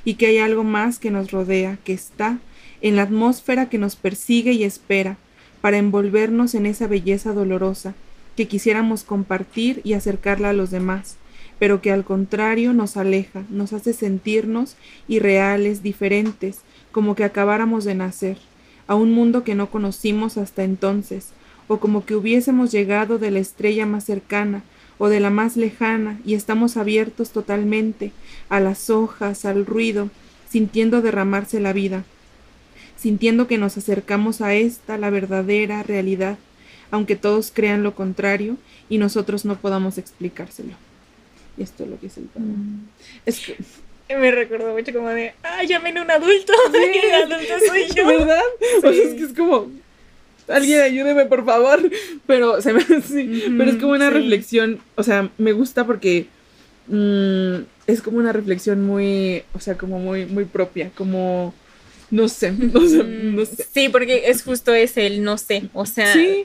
y que hay algo más que nos rodea, que está en la atmósfera que nos persigue y espera, para envolvernos en esa belleza dolorosa, que quisiéramos compartir y acercarla a los demás, pero que al contrario nos aleja, nos hace sentirnos irreales, diferentes, como que acabáramos de nacer, a un mundo que no conocimos hasta entonces, o como que hubiésemos llegado de la estrella más cercana o de la más lejana y estamos abiertos totalmente a las hojas, al ruido, sintiendo derramarse la vida, sintiendo que nos acercamos a esta, la verdadera realidad, aunque todos crean lo contrario y nosotros no podamos explicárselo. Esto es lo que es el mm. Es que me recordó mucho como de, ah, llamen a un adulto, el adulto soy yo. ¿Verdad? O sea, es que es como, alguien ayúdeme por favor, pero se me sí, pero es como una reflexión, o sea, me gusta porque mm, es como una reflexión muy, o sea, como muy, muy propia, como no sé, no sé. Sí, porque es justo ese el no sé, o sea, ¿Sí?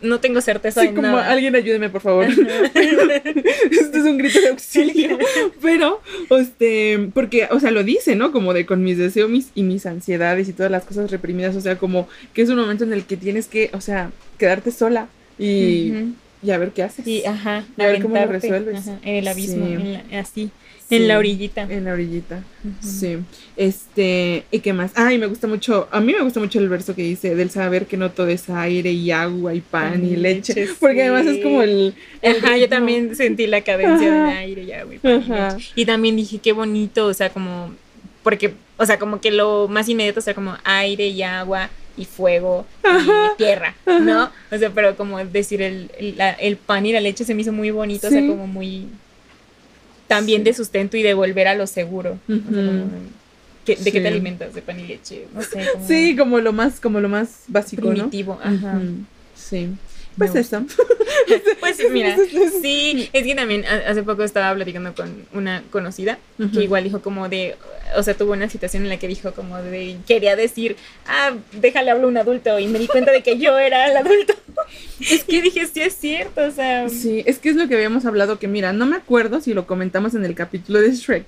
No tengo certeza sí, como alguien ayúdeme, por favor. este es un grito de auxilio. Pero, este, porque, o sea, lo dice, ¿no? Como de con mis deseos mis, y mis ansiedades y todas las cosas reprimidas. O sea, como que es un momento en el que tienes que, o sea, quedarte sola y, y a ver qué haces. Y, ajá, a ver cómo lo resuelves. en el abismo, así. En la orillita. En la orillita. Sí. Este, ¿y qué más? Ay, me gusta mucho, a mí me gusta mucho el verso que dice del saber que no todo es aire y agua y pan y leche. porque además es como el. Ajá, yo también sentí la cadencia de aire y agua y pan y leche. Y también dije, qué bonito, o sea, como. Porque, o sea, como que lo más inmediato, o sea, como aire y agua y fuego y tierra, ¿no? O sea, pero como decir el, el, pan y la leche se me hizo muy bonito, o sea, como muy también de sustento y de volver a lo seguro. ¿De qué te alimentas? ¿De pan y leche? No sé. Sí, como lo más, como lo más básico, primitivo. Ajá. Sí. Pues eso. pues mira, sí, es que también hace poco estaba platicando con una conocida que igual dijo como de, o sea, tuvo una situación en la que dijo como de, quería decir, ah, déjale hablar a un adulto y me di cuenta de que yo era el adulto. es que dije, sí es cierto, o sea. Sí, es que es lo que habíamos hablado que mira, no me acuerdo si lo comentamos en el capítulo de Shrek,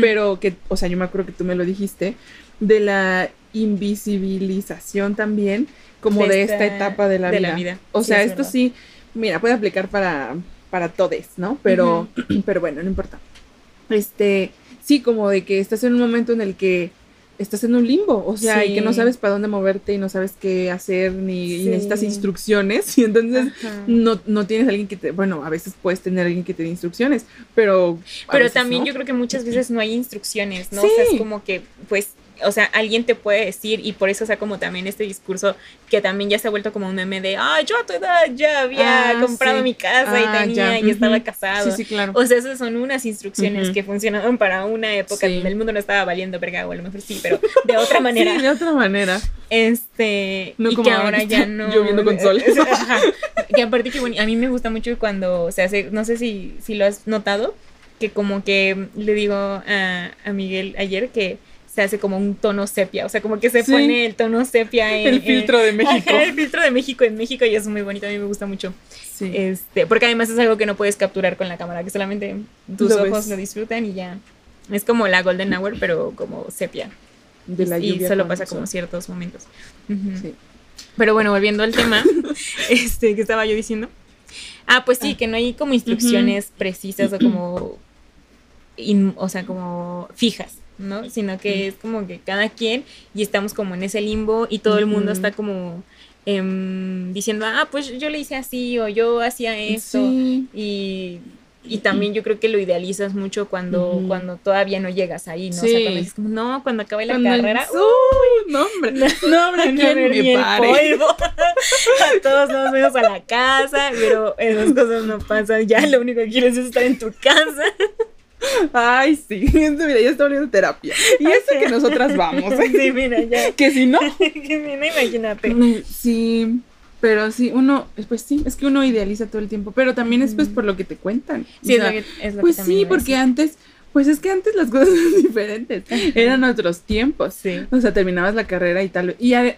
pero que, o sea, yo me acuerdo que tú me lo dijiste, de la invisibilización también como de, esta, etapa de la, vida. O sea, esto sí, mira, puede aplicar para, para todos, ¿no? Pero, pero bueno, no importa. Este, sí, como de que estás en un momento en el que estás en un limbo, o sea, y que no sabes para dónde moverte y no sabes qué hacer ni necesitas instrucciones y entonces no, no, tienes alguien que te, bueno, a veces puedes tener alguien que te dé instrucciones, pero... Pero también yo creo que muchas veces no hay instrucciones, ¿no? O sea, es como que, pues, o sea, alguien te puede decir, y por eso, o sea, como también este discurso que también ya se ha vuelto como un meme de, ah, yo a tu edad ya había ah, comprado mi casa y ah, tenía y estaba casado. Sí, sí, claro. O sea, esas son unas instrucciones que funcionaron para una época donde el mundo no estaba valiendo verga, o a lo mejor sí, pero de otra manera. sí, de otra manera. Este, y que ahora ya no. Lloviendo con sol. que aparte que bueno, a mí me gusta mucho cuando se hace, no sé si, si lo has notado, que como que le digo a, a Miguel ayer que se hace como un tono sepia, o sea, como que se pone el tono sepia en... El filtro de México. el filtro de México en México y es muy bonito, a mí me gusta mucho. Sí. Este, porque además es algo que no puedes capturar con la cámara, que solamente tus ojos lo disfrutan y ya. Es como la Golden Hour, pero como sepia. De la y solo pasa como ciertos momentos. sí. Pero bueno, volviendo al tema, este, que estaba yo diciendo. Ah, pues sí, ah. que no hay como instrucciones precisas o como, o sea, como fijas. ¿No? Sino que es como que cada quien y estamos como en ese limbo y todo el mundo está como em, diciendo, ah, pues yo le hice así o yo hacía esto y, y, también yo creo que lo idealizas mucho cuando, cuando todavía no llegas ahí, ¿no? O sea, cuando dices como, no, cuando acabe la carrera, uy, no hombre, no, hombre, ¿quién me pare? a todos nos vemos a la casa, pero esas cosas no pasan, ya lo único que quieres es estar en tu casa. Ay, sí, mira, ya está volviendo terapia. Y eso que nosotras vamos. ¿eh? Sí, mira, ya. Que si no. que si no, imagínate. Sí, pero sí, uno, pues sí, es que uno idealiza todo el tiempo, pero también es pues por lo que te cuentan. Sí, es lo que, es lo Pues que sí, porque antes, pues es que antes las cosas eran diferentes, eran otros tiempos. Sí. O sea, terminabas la carrera y tal, y ya,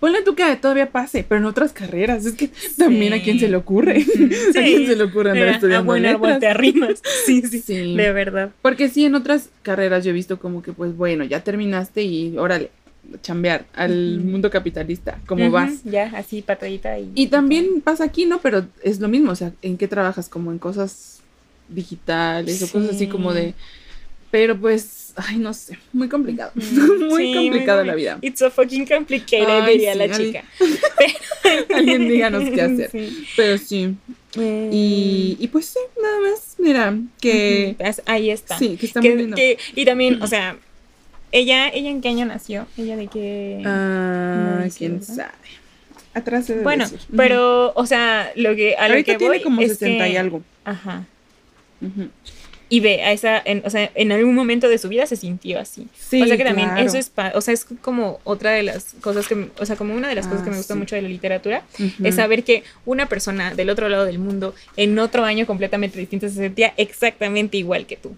ponle tú que todavía pase, pero en otras carreras, es que también a quién se le ocurre, a quién se le ocurre andar estudiando a árbol letras? te arrimas. Sí, sí, Sí. de verdad. Porque sí, en otras carreras yo he visto como que, pues bueno, ya terminaste y órale, chambear al mundo capitalista, como Ujú, vas. Ya, así, patadita y... Y también pasa aquí, ¿no? Pero es lo mismo, o sea, ¿en qué trabajas? Como en cosas digitales o cosas así Sí. como de... Pero pues, ay, no sé, muy complicado. Mm, muy sí, complicada la vida. It's so fucking complicated, Ay, diría sí, la chica. Alguien díganos qué hacer. Sí. Pero sí. Y, y pues sí, nada más, mira, que... Pues, Ahí está. Sí, que está Que- muy lindo. que- y también, o sea, ella, ella en qué año nació? Ella de qué... Ah, no quién sabe. Atrás de bueno, decir. Pero, o sea, lo que a lo Ahorita que tiene voy como es 60 y algo. Ajá. Ujú. Y ve, a esa, en, o sea, en algún momento de su vida se sintió así. Sí, o sea que también claro. eso es, pa- o sea, es como otra de las cosas que, o sea, como una de las cosas que Ah, me gusta sí. mucho de la literatura, es saber que una persona del otro lado del mundo, en otro año completamente distinto, se sentía exactamente igual que tú.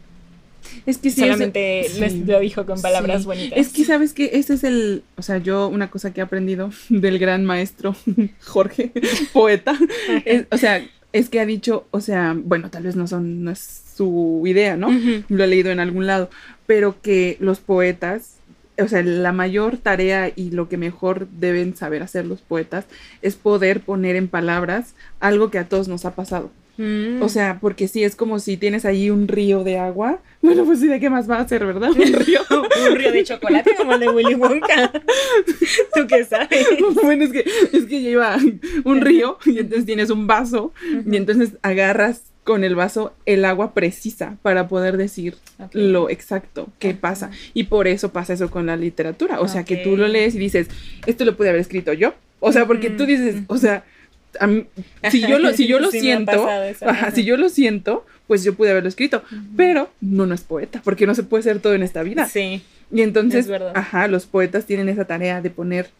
Es que sí, Solamente eso- les- sí. lo dijo con palabras Sí. bonitas. Es que sabes que ese es el, o sea, yo una cosa que he aprendido del gran maestro Jorge, poeta, es- o sea, es que ha dicho, o sea, bueno, tal vez no son, no es su idea, ¿no? Ujú. Lo he leído en algún lado, pero que los poetas, o sea, la mayor tarea y lo que mejor deben saber hacer los poetas es poder poner en palabras algo que a todos nos ha pasado. Mm. O sea, porque sí, es como si tienes ahí un río de agua. Bueno, pues sí, ¿de qué más va a ser, verdad? Un río. un río de chocolate como el de Willy Wonka. ¿Tú qué sabes? bueno, es que, es que lleva un río y entonces tienes un vaso y entonces agarras con el vaso el agua precisa para poder decir lo exacto que pasa. Y por eso pasa eso con la literatura. O sea, que tú lo lees y dices, esto lo pude haber escrito yo. O sea, porque tú dices, o sea, mí- si yo lo, si yo lo Sí siento, eso, ajá, si yo lo siento, pues yo pude haberlo escrito. Pero no, no es poeta, porque no se puede ser todo en esta vida. Sí. Y entonces, ajá, los poetas tienen esa tarea de poner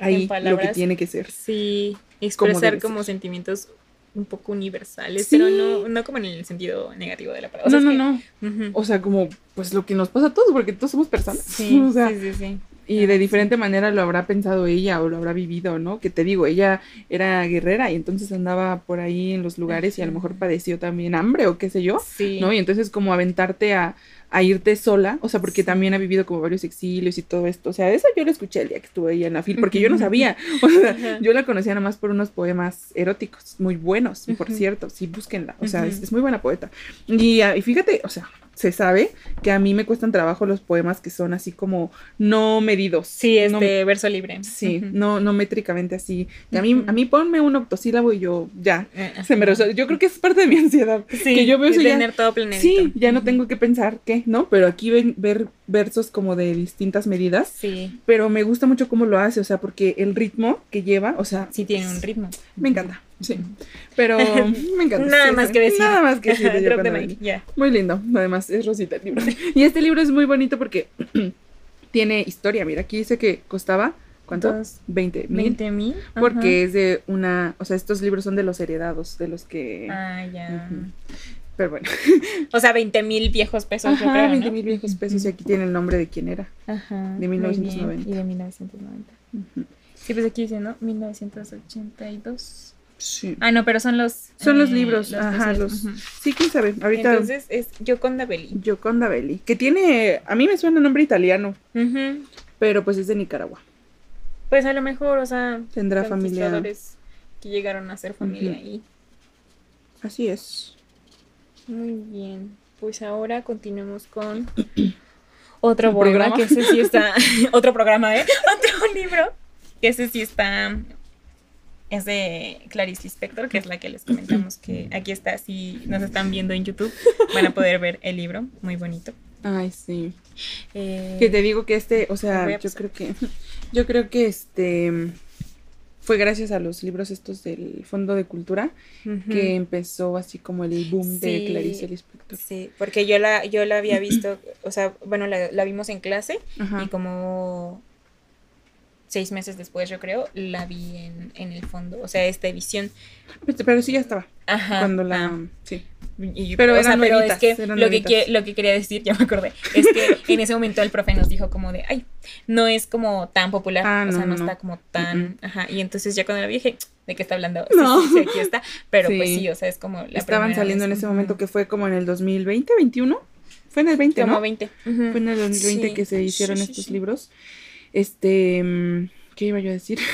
ahí lo que tiene que ser. Sí, expresar como sentimientos un poco universales, Sí. pero no, no como en el sentido negativo de la palabra. O no, sea, no, es no. O sea, como pues lo que nos pasa a todos, porque todos somos personas. Sí, o sea, sí, sí, sí. y de diferente manera lo habrá pensado ella o lo habrá vivido, ¿no? Que te digo, ella era guerrera y entonces andaba por ahí en los lugares y a lo mejor padeció también hambre o qué sé yo, Sí. ¿no? Y entonces como aventarte a, a irte sola, o sea, porque también ha vivido como varios exilios y todo esto, o sea, eso yo lo escuché el día que estuve ahí en la fil, porque yo no sabía, o sea, yo la conocía nomás por unos poemas eróticos, muy buenos, por cierto, sí, búsquenla, o sea, es, muy buena poeta. Y, ah, y fíjate, o sea, se sabe que a mí me cuestan trabajo los poemas que son así como no medidos. Sí, no- este verso libre. Sí, no, no métricamente así. Y a mí, a mí ponme un octosílabo y yo ya. Eh, Se me resuelve. Yo creo que es parte de mi ansiedad. Sí, que yo veo eso ya- tener todo planeadito. Sí, ya no tengo que pensar qué, ¿no? Pero aquí ven ver versos como de distintas medidas. Sí, Pero me gusta mucho cómo lo hace, o sea, porque el ritmo que lleva, o sea, sí tiene un ritmo. me encanta, sí. Pero me encanta. Nada sí, más sí. que decir. Nada más que decir. Drop the mic. Muy lindo, además es Rosita el libro. Y este libro es muy bonito porque tiene historia. Mira, aquí dice que costaba, ¿cuánto? Dos, 20 mil. 20 mil. Porque es de una, o sea, estos libros son de los heredados, de los que... Ah, ya. Pero bueno, O sea, 20 mil viejos pesos, yo ajá, creo, 20 ¿no? mil viejos pesos y aquí tiene el nombre de quién era. Ajá. de muy 1990. bien, Y de 1990. Ujú. Sí, pues aquí dice, ¿no? 1982. Sí. Ah, no, pero son los... Son los eh, libros, ajá, los... Sí, quién sabe, ahorita... Entonces es Yoconda Belli. Gioconda Belli, que tiene, a mí me suena nombre italiano, pero pues es de Nicaragua. Pues a lo mejor, o sea... Tendrá familia. que llegaron a ser familia Ujú. ahí. Así es. Muy bien. Pues ahora continuemos con otro ¿El programa, programa? que ese sí está... otro programa, ¿eh? Otro libro. Que ese sí está... Es de Clarice Lispector, que es la que les comentamos que aquí está, si nos están viendo en YouTube, van a poder ver el libro, muy bonito. Ay, sí. Eh, Que te digo que este, o sea, yo creo que, yo creo que este fue gracias a los libros estos del Fondo de Cultura que empezó así como el boom de Clarice Lispector. Sí, porque yo la, yo la había visto, o sea, bueno, la, la vimos en clase y como seis meses después, yo creo, la vi en, en el fondo. O sea, esta edición. Pero, sí ya estaba. Ajá. Cuando la. Ah. Sí. pero, o sea, pero es que lo que, lo que quería decir, ya me acordé, es que en ese momento el profe nos dijo como de, ay, no es como tan popular, ah, o sea, no, está como tan, ajá, y entonces ya cuando la vi dije, ¿de qué está hablando? No. Sí, sí, aquí está, pero pues sí, o sea, es como la Estaban saliendo en ese momento que fue como en el 2020, 21, fue en el 20, como 20. Fue en el 2020 que se hicieron estos libros. Este, mm, ¿qué iba yo a decir?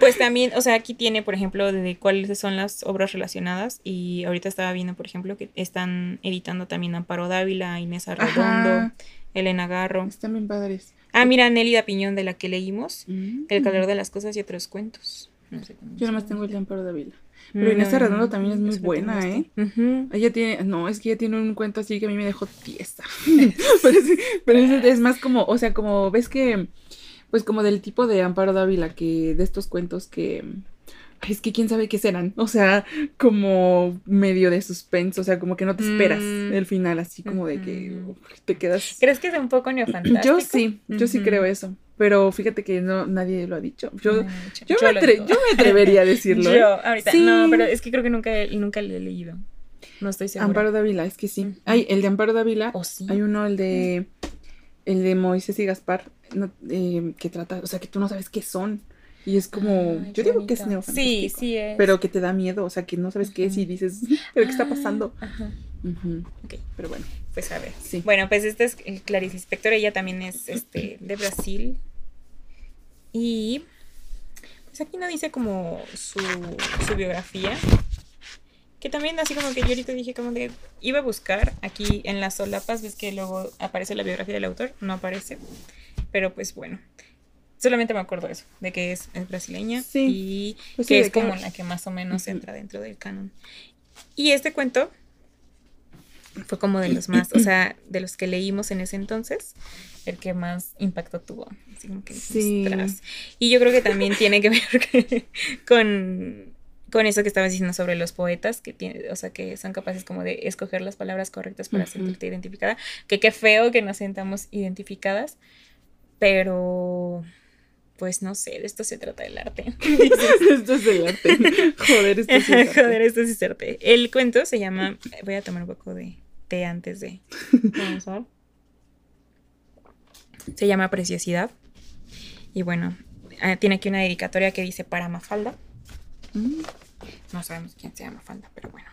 Pues también, o sea, aquí tiene, por ejemplo, de cuáles son las obras relacionadas y ahorita estaba viendo, por ejemplo, que están editando también Amparo Dávila, Inés Arredondo, Elena Garro. Están bien padres. Ah, mira, Nélida Piñón, de la que leímos, mm. El calor de las cosas y otros cuentos. No sé yo nomás tengo el de Amparo Dávila. Pero Inés Arredondo también es muy buena, ¿eh? Ella tiene, no, es que ella tiene un cuento así que a mí me dejó pero, es, pero es, más como, o sea, como ves que pues como del tipo de Amparo Dávila, que de estos cuentos que es que quién sabe qué serán, o sea, como medio de suspenso, o sea, como que no te esperas mm. el final, así como de que te quedas. ¿Crees que es un poco neofantástico? Yo sí, yo sí creo eso. Pero fíjate que no nadie lo ha dicho. Yo, yo, me, atrevería a decirlo. yo, ¿eh? ahorita. No, pero es que creo que nunca, nunca lo he leído. No estoy segura. Amparo Dávila, es que sí. Hay el de Amparo Dávila. Oh, sí. Hay uno, el de el de Moisés y Gaspar, eh, que trata, o sea, que tú no sabes qué son. Y es como, yo digo que es neofantástico. Sí, sí es. Pero que te da miedo, o sea, que no sabes qué es y dices, ¿pero qué está pasando? Ajá. Ok, pero bueno. Pues a ver. Sí. Bueno, pues este es Clarice Inspector, ella también es este, de Brasil. Y pues aquí no dice como su, su biografía, que también así como que yo ahorita dije como de, iba a buscar aquí en las solapas, ves que luego aparece la biografía del autor, no aparece, pero pues bueno, solamente me acuerdo eso, de que es, brasileña y pues que es como la que más o menos entra dentro del canon. Y este cuento fue como de los más, o sea, de los que leímos en ese entonces, el que más impacto tuvo. Así como que sí. Y yo creo que también tiene que ver con con eso que estabas diciendo sobre los poetas, que tiene, o sea, que son capaces como de escoger las palabras correctas para sentirte identificada, que qué feo que nos sentamos identificadas, pero pues no sé, de esto se trata el arte. esto es el arte. Joder, esto es arte. Joder, esto es arte. El cuento se llama, voy a tomar un poco de té antes de Se llama Preciosidad. Y bueno, ah, tiene aquí una dedicatoria que dice para Mafalda. Mm. No sabemos quién se llama Fanda, pero bueno.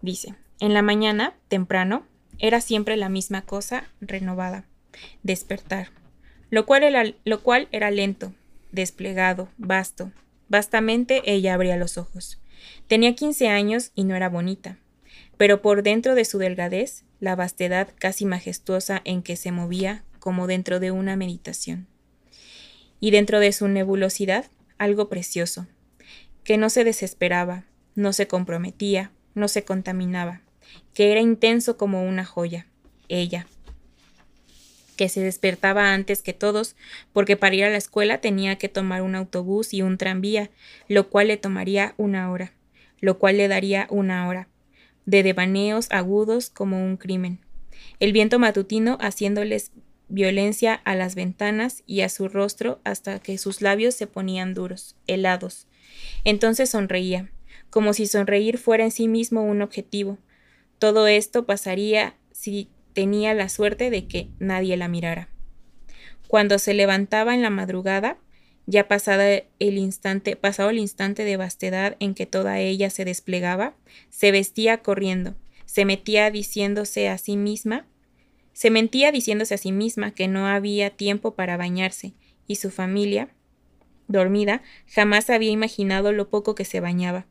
Dice, en la mañana, temprano, era siempre la misma cosa renovada, despertar, lo cual era, lo cual era lento, desplegado, vasto. Vastamente ella abría los ojos. Tenía 15 años y no era bonita, pero por dentro de su delgadez, la vastedad casi majestuosa en que se movía como dentro de una meditación. Y dentro de su nebulosidad, algo precioso, que no se desesperaba, no se comprometía, no se contaminaba, que era intenso como una joya, ella, que se despertaba antes que todos, porque para ir a la escuela tenía que tomar un autobús y un tranvía, lo cual le tomaría una hora, lo cual le daría una hora, de devaneos agudos como un crimen. El viento matutino haciéndoles violencia a las ventanas y a su rostro hasta que sus labios se ponían duros, helados, entonces sonreía, como si sonreír fuera en sí mismo un objetivo. Todo esto pasaría si tenía la suerte de que nadie la mirara. Cuando se levantaba en la madrugada, ya pasada el instante, pasado el instante de vastedad en que toda ella se desplegaba, se vestía corriendo, se metía diciéndose a sí misma, se mentía diciéndose a sí misma que no había tiempo para bañarse, y su familia, dormida, jamás había imaginado lo poco que se bañaba.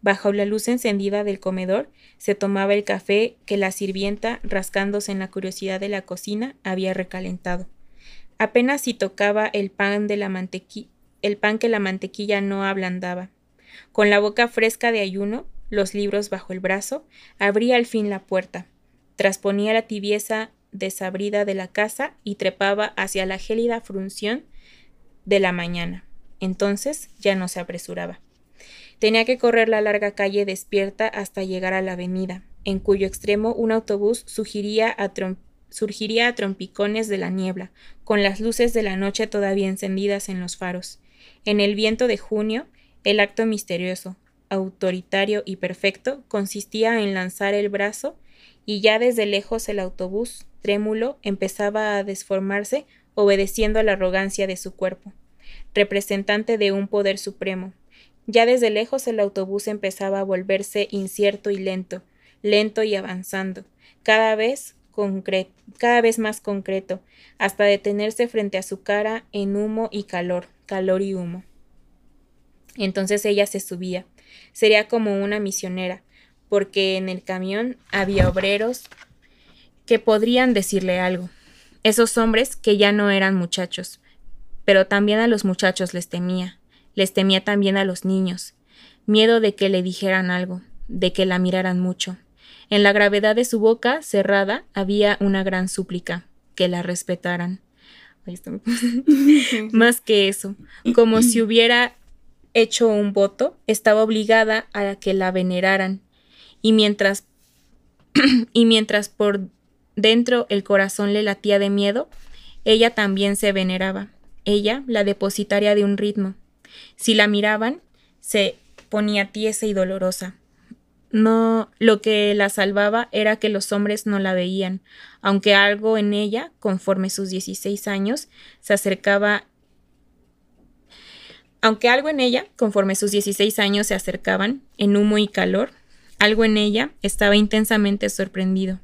Bajo la luz encendida del comedor se tomaba el café que la sirvienta, rascándose en la curiosidad de la cocina, había recalentado. Apenas si tocaba el pan de la mantequilla, el pan que la mantequilla no ablandaba. Con la boca fresca de ayuno, los libros bajo el brazo, abría al fin la puerta, trasponía la tibieza desabrida de la casa y trepaba hacia la gélida frunción de la mañana Entonces ya no se apresuraba. Tenía que correr la larga calle despierta hasta llegar a la avenida, en cuyo extremo un autobús surgiría a, surgiría a trompicones de la niebla, con las luces de la noche todavía encendidas en los faros. En el viento de junio, el acto misterioso, autoritario y perfecto consistía en lanzar el brazo y ya desde lejos el autobús, trémulo, empezaba a desformarse obedeciendo a la arrogancia de su cuerpo, representante de un poder supremo. Ya desde lejos el autobús empezaba a volverse incierto y lento, lento y avanzando, cada vez cada vez más concreto, hasta detenerse frente a su cara en humo y calor, calor y humo. Entonces ella se subía. Sería como una misionera, porque en el camión había obreros que podrían decirle algo. Esos hombres que ya no eran muchachos, pero también a los muchachos les temía, les temía también a los niños, miedo de que le dijeran algo, de que la miraran mucho. En la gravedad de su boca cerrada había una gran súplica, que la respetaran. Más que eso, como si hubiera hecho un voto, estaba obligada a que la veneraran. Y mientras y mientras por dentro el corazón le latía de miedo, ella también se veneraba. Ella, la depositaria de un ritmo. Si la miraban, se ponía tiesa y dolorosa. No, lo que la salvaba era que los hombres no la veían, aunque algo en ella, conforme sus 16 años, se acercaba aunque algo en ella, conforme sus 16 años se acercaban, en humo y calor, algo en ella estaba intensamente sorprendido,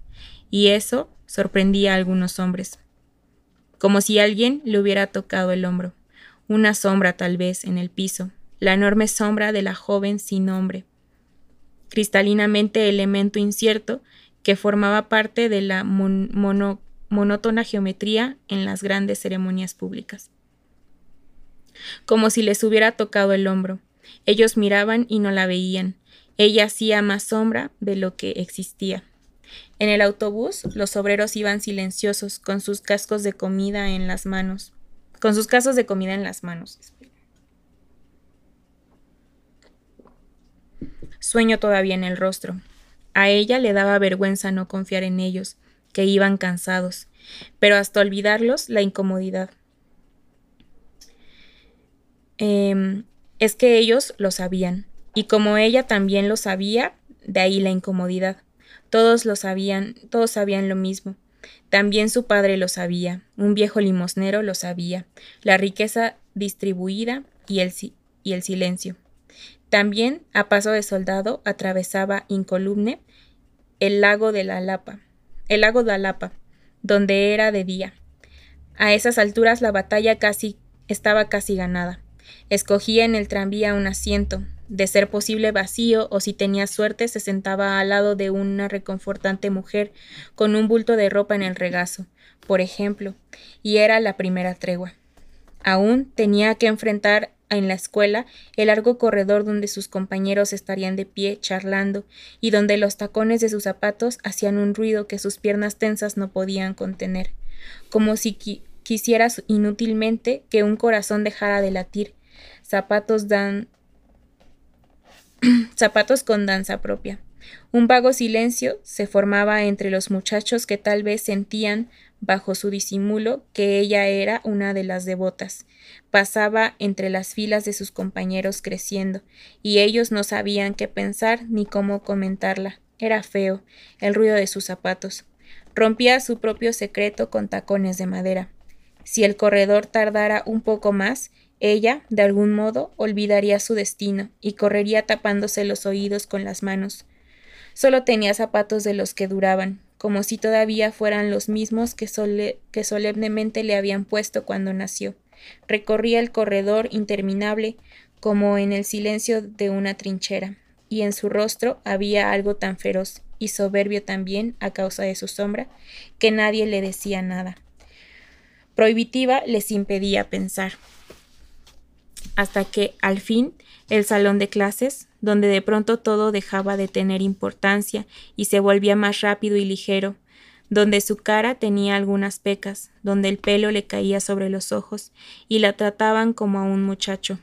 y eso sorprendía a algunos hombres. Como si alguien le hubiera tocado el hombro, una sombra tal vez en el piso, la enorme sombra de la joven sin nombre, cristalinamente elemento incierto que formaba parte de la monótona geometría en las grandes ceremonias públicas. Como si les hubiera tocado el hombro. Ellos miraban y no la veían. Ella hacía más sombra de lo que existía. En el autobús, los obreros iban silenciosos, con sus cascos de comida en las manos. Con sus cascos de comida en las manos. sueño todavía en el rostro. A ella le daba vergüenza no confiar en ellos, que iban cansados, pero hasta olvidarlos la incomodidad. Em, es que ellos lo sabían, y como ella también lo sabía, de ahí la incomodidad. Todos lo sabían, todos sabían lo mismo. También su padre lo sabía, un viejo limosnero lo sabía, la riqueza distribuida y el, y el silencio. También, a paso de soldado, atravesaba incolumne el lago de la Lapa, el lago de Alapa, donde era de día. A esas alturas la batalla casi estaba casi ganada. Escogía en el tranvía un asiento, de ser posible vacío, o si tenía suerte se sentaba al lado de una reconfortante mujer con un bulto de ropa en el regazo, por ejemplo, y era la primera tregua. Aún tenía que enfrentar en la escuela el largo corredor donde sus compañeros estarían de pie charlando y donde los tacones de sus zapatos hacían un ruido que sus piernas tensas no podían contener, como si quisieras inútilmente que un corazón dejara de latir. Zapatos dan zapatos con danza propia. Un vago silencio se formaba entre los muchachos que tal vez sentían bajo su disimulo que ella era una de las devotas. Pasaba entre las filas de sus compañeros creciendo, y ellos no sabían qué pensar ni cómo comentarla. Era feo, el ruido de sus zapatos. Rompía su propio secreto con tacones de madera. Si el corredor tardara un poco más, ella, de algún modo, olvidaría su destino y correría tapándose los oídos con las manos. Solo tenía zapatos de los que duraban, como si todavía fueran los mismos que, que solemnemente le habían puesto cuando nació. Recorría el corredor interminable como en el silencio de una trinchera, y en su rostro había algo tan feroz y soberbio también a causa de su sombra, que nadie le decía nada. Prohibitiva les impedía pensar. Hasta que, al fin, el salón de clases, donde de pronto todo dejaba de tener importancia y se volvía más rápido y ligero, donde su cara tenía algunas pecas, donde el pelo le caía sobre los ojos y la trataban como a un muchacho,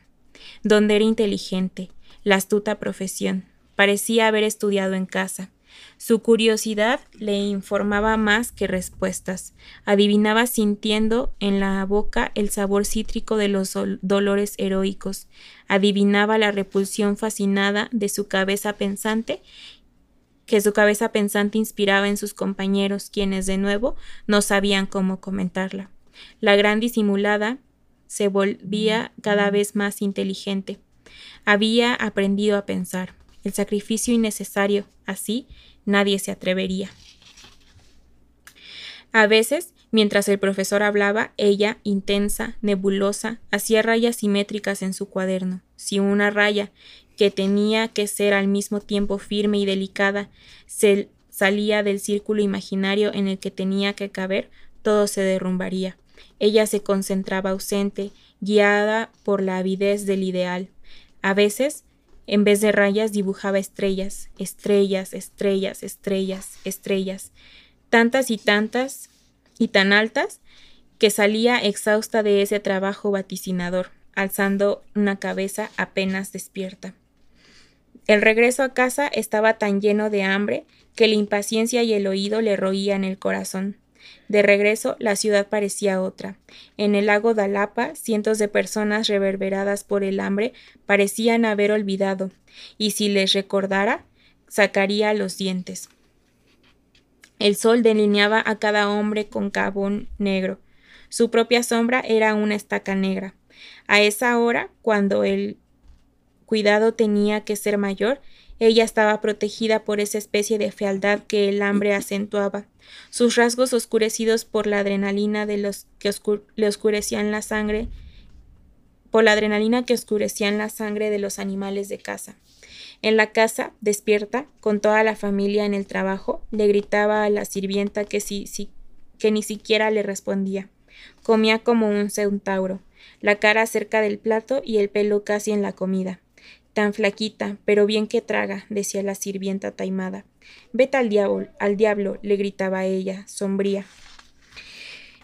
donde era inteligente, la astuta profesión, parecía haber estudiado en casa. Su curiosidad le informaba más que respuestas. Adivinaba sintiendo en la boca el sabor cítrico de los dolores heroicos. Adivinaba la repulsión fascinada de su cabeza pensante que su cabeza pensante inspiraba en sus compañeros, quienes de nuevo no sabían cómo comentarla. La gran disimulada se volvía cada vez más inteligente. Había aprendido a pensar. El sacrificio innecesario, así, nadie se atrevería. A veces, mientras el profesor hablaba, ella, intensa, nebulosa, hacía rayas simétricas en su cuaderno. Si una raya que tenía que ser al mismo tiempo firme y delicada, se salía del círculo imaginario en el que tenía que caber, todo se derrumbaría. Ella se concentraba ausente, guiada por la avidez del ideal. A veces, en vez de rayas, dibujaba estrellas, estrellas, estrellas, estrellas, estrellas, tantas y tantas y tan altas que salía exhausta de ese trabajo vaticinador, alzando una cabeza apenas despierta. El regreso a casa estaba tan lleno de hambre que la impaciencia y el oído le roían el corazón. De regreso, la ciudad parecía otra. En el lago Dalapa, cientos de personas reverberadas por el hambre parecían haber olvidado, y si les recordara, sacaría los dientes. El sol delineaba a cada hombre con carbón negro. Su propia sombra era una estaca negra. A esa hora, cuando el cuidado tenía que ser mayor, ella estaba protegida por esa especie de fealdad que el hambre acentuaba. Sus rasgos oscurecidos por la adrenalina de los que le oscurecían la sangre, por la adrenalina que oscurecían la sangre de los animales de casa. En la casa, despierta, con toda la familia en el trabajo, le gritaba a la sirvienta que, si, que ni siquiera le respondía. Comía como un centauro, la cara cerca del plato y el pelo casi en la comida. Tan flaquita, pero bien que traga, decía la sirvienta taimada. Vete al diablo, al diablo, le gritaba ella, sombría.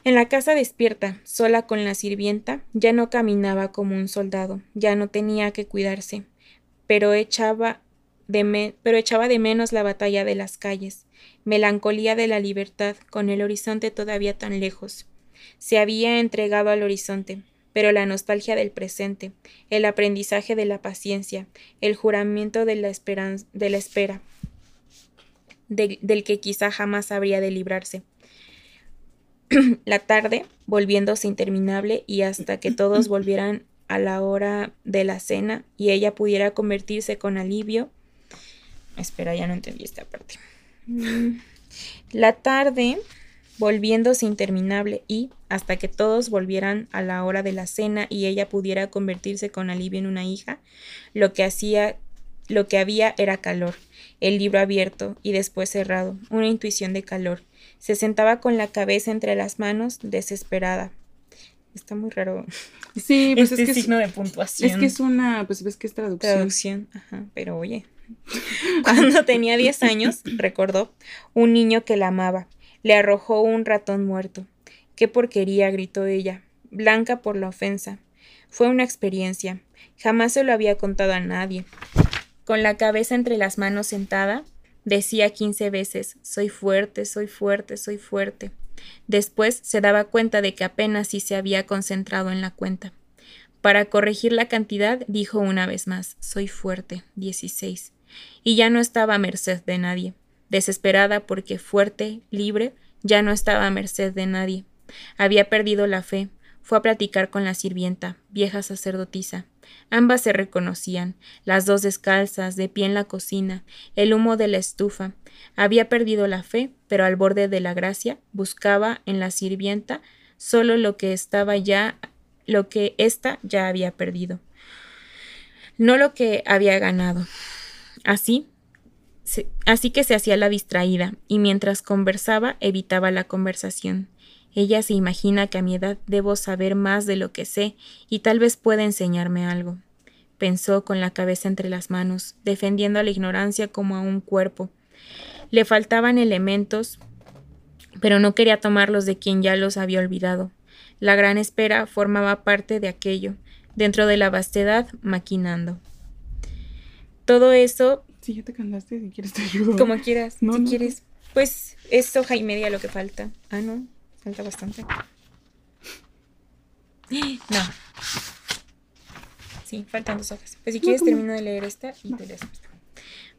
En la casa despierta, sola con la sirvienta, ya no caminaba como un soldado, ya no tenía que cuidarse, pero echaba de, pero echaba de menos la batalla de las calles, melancolía de la libertad, con el horizonte todavía tan lejos. Se había entregado al horizonte, pero la nostalgia del presente, el aprendizaje de la paciencia, el juramento de la, esperanza, de la espera, del que quizá jamás habría de librarse. la tarde, volviéndose interminable y hasta que todos volvieran a la hora de la cena y ella pudiera convertirse con alivio. Espera, ya no entendí esta parte. Mm. La tarde, volviéndose interminable y, hasta que todos volvieran a la hora de la cena y ella pudiera convertirse con alivio en una hija, lo que hacía lo que había era calor, el libro abierto y después cerrado, una intuición de calor. Se sentaba con la cabeza entre las manos, desesperada. Está muy raro. Sí, pues este es que signo de puntuación. Es que es una, pues ves que es traducción. Traducción, ajá, pero oye. Cuando tenía 10 años, recordó, un niño que la amaba, le arrojó un ratón muerto. ¡Qué porquería! gritó ella, blanca por la ofensa. Fue una experiencia. Jamás se lo había contado a nadie. Con la cabeza entre las manos sentada, decía quince veces Soy fuerte, soy fuerte, soy fuerte. Después se daba cuenta de que apenas si se había concentrado en la cuenta. Para corregir la cantidad, dijo una vez más Soy fuerte, dieciséis. Y ya no estaba a merced de nadie desesperada porque fuerte, libre, ya no estaba a merced de nadie. Había perdido la fe. Fue a platicar con la sirvienta, vieja sacerdotisa. Ambas se reconocían, las dos descalzas, de pie en la cocina, el humo de la estufa. Había perdido la fe, pero al borde de la gracia buscaba en la sirvienta solo lo que estaba ya, lo que ésta ya había perdido, no lo que había ganado. Así, así que se hacía la distraída, y mientras conversaba evitaba la conversación. Ella se imagina que a mi edad debo saber más de lo que sé, y tal vez pueda enseñarme algo. Pensó con la cabeza entre las manos, defendiendo a la ignorancia como a un cuerpo. Le faltaban elementos pero no quería tomarlos de quien ya los había olvidado. La gran espera formaba parte de aquello, dentro de la vastedad, maquinando. Todo eso... Si ya te cansaste, si quieres te ayudo. Como quieras, si quieres. Pues es hoja y media lo que falta. Ah, no, falta bastante. No. Sí, faltan dos hojas. Pues si quieres termino de leer esta y te lees esta.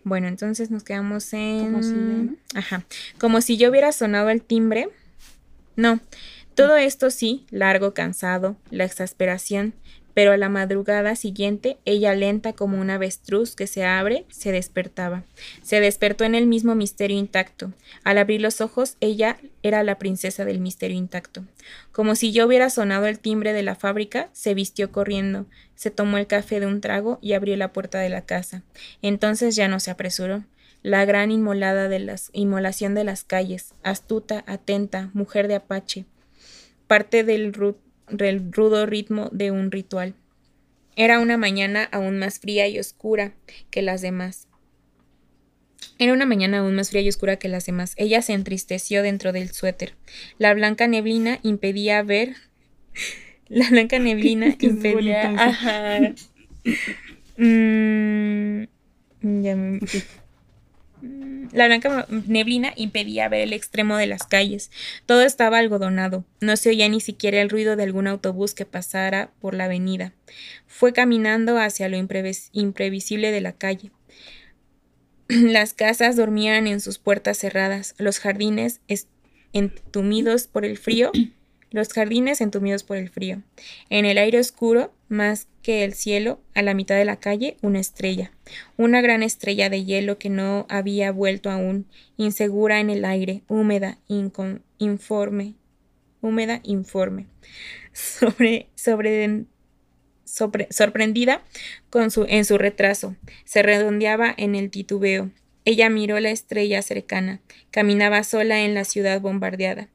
Bueno, entonces nos quedamos en... Como si, Ajá. Como si yo hubiera sonado el timbre. No. Todo esto sí, largo, cansado, la exasperación, pero a la madrugada siguiente, ella lenta como un avestruz que se abre, se despertaba. Se despertó en el mismo misterio intacto. Al abrir los ojos, ella era la princesa del misterio intacto. Como si yo hubiera sonado el timbre de la fábrica, se vistió corriendo, se tomó el café de un trago y abrió la puerta de la casa. Entonces ya no se apresuró la gran inmolada de las inmolación de las calles, astuta, atenta, mujer de apache, parte del, del rudo ritmo de un ritual. Era una mañana aún más fría y oscura que las demás. Era una mañana aún más fría y oscura que las demás. Ella se entristeció dentro del suéter. La blanca neblina impedía ver. La blanca neblina impedía. Ajá. Mm, ya me... La blanca neblina impedía ver el extremo de las calles. Todo estaba algodonado. No se oía ni siquiera el ruido de algún autobús que pasara por la avenida. Fue caminando hacia lo imprevisible de la calle. Las casas dormían en sus puertas cerradas, los jardines entumidos por el frío los jardines entumidos por el frío. En el aire oscuro, más que el cielo, a la mitad de la calle, una estrella. Una gran estrella de hielo que no había vuelto aún, insegura en el aire, húmeda, informe. Húmeda, informe. Sobre, sobre, sorprendida con su, en su retraso, se redondeaba en el titubeo. Ella miró la estrella cercana, caminaba sola en la ciudad bombardeada.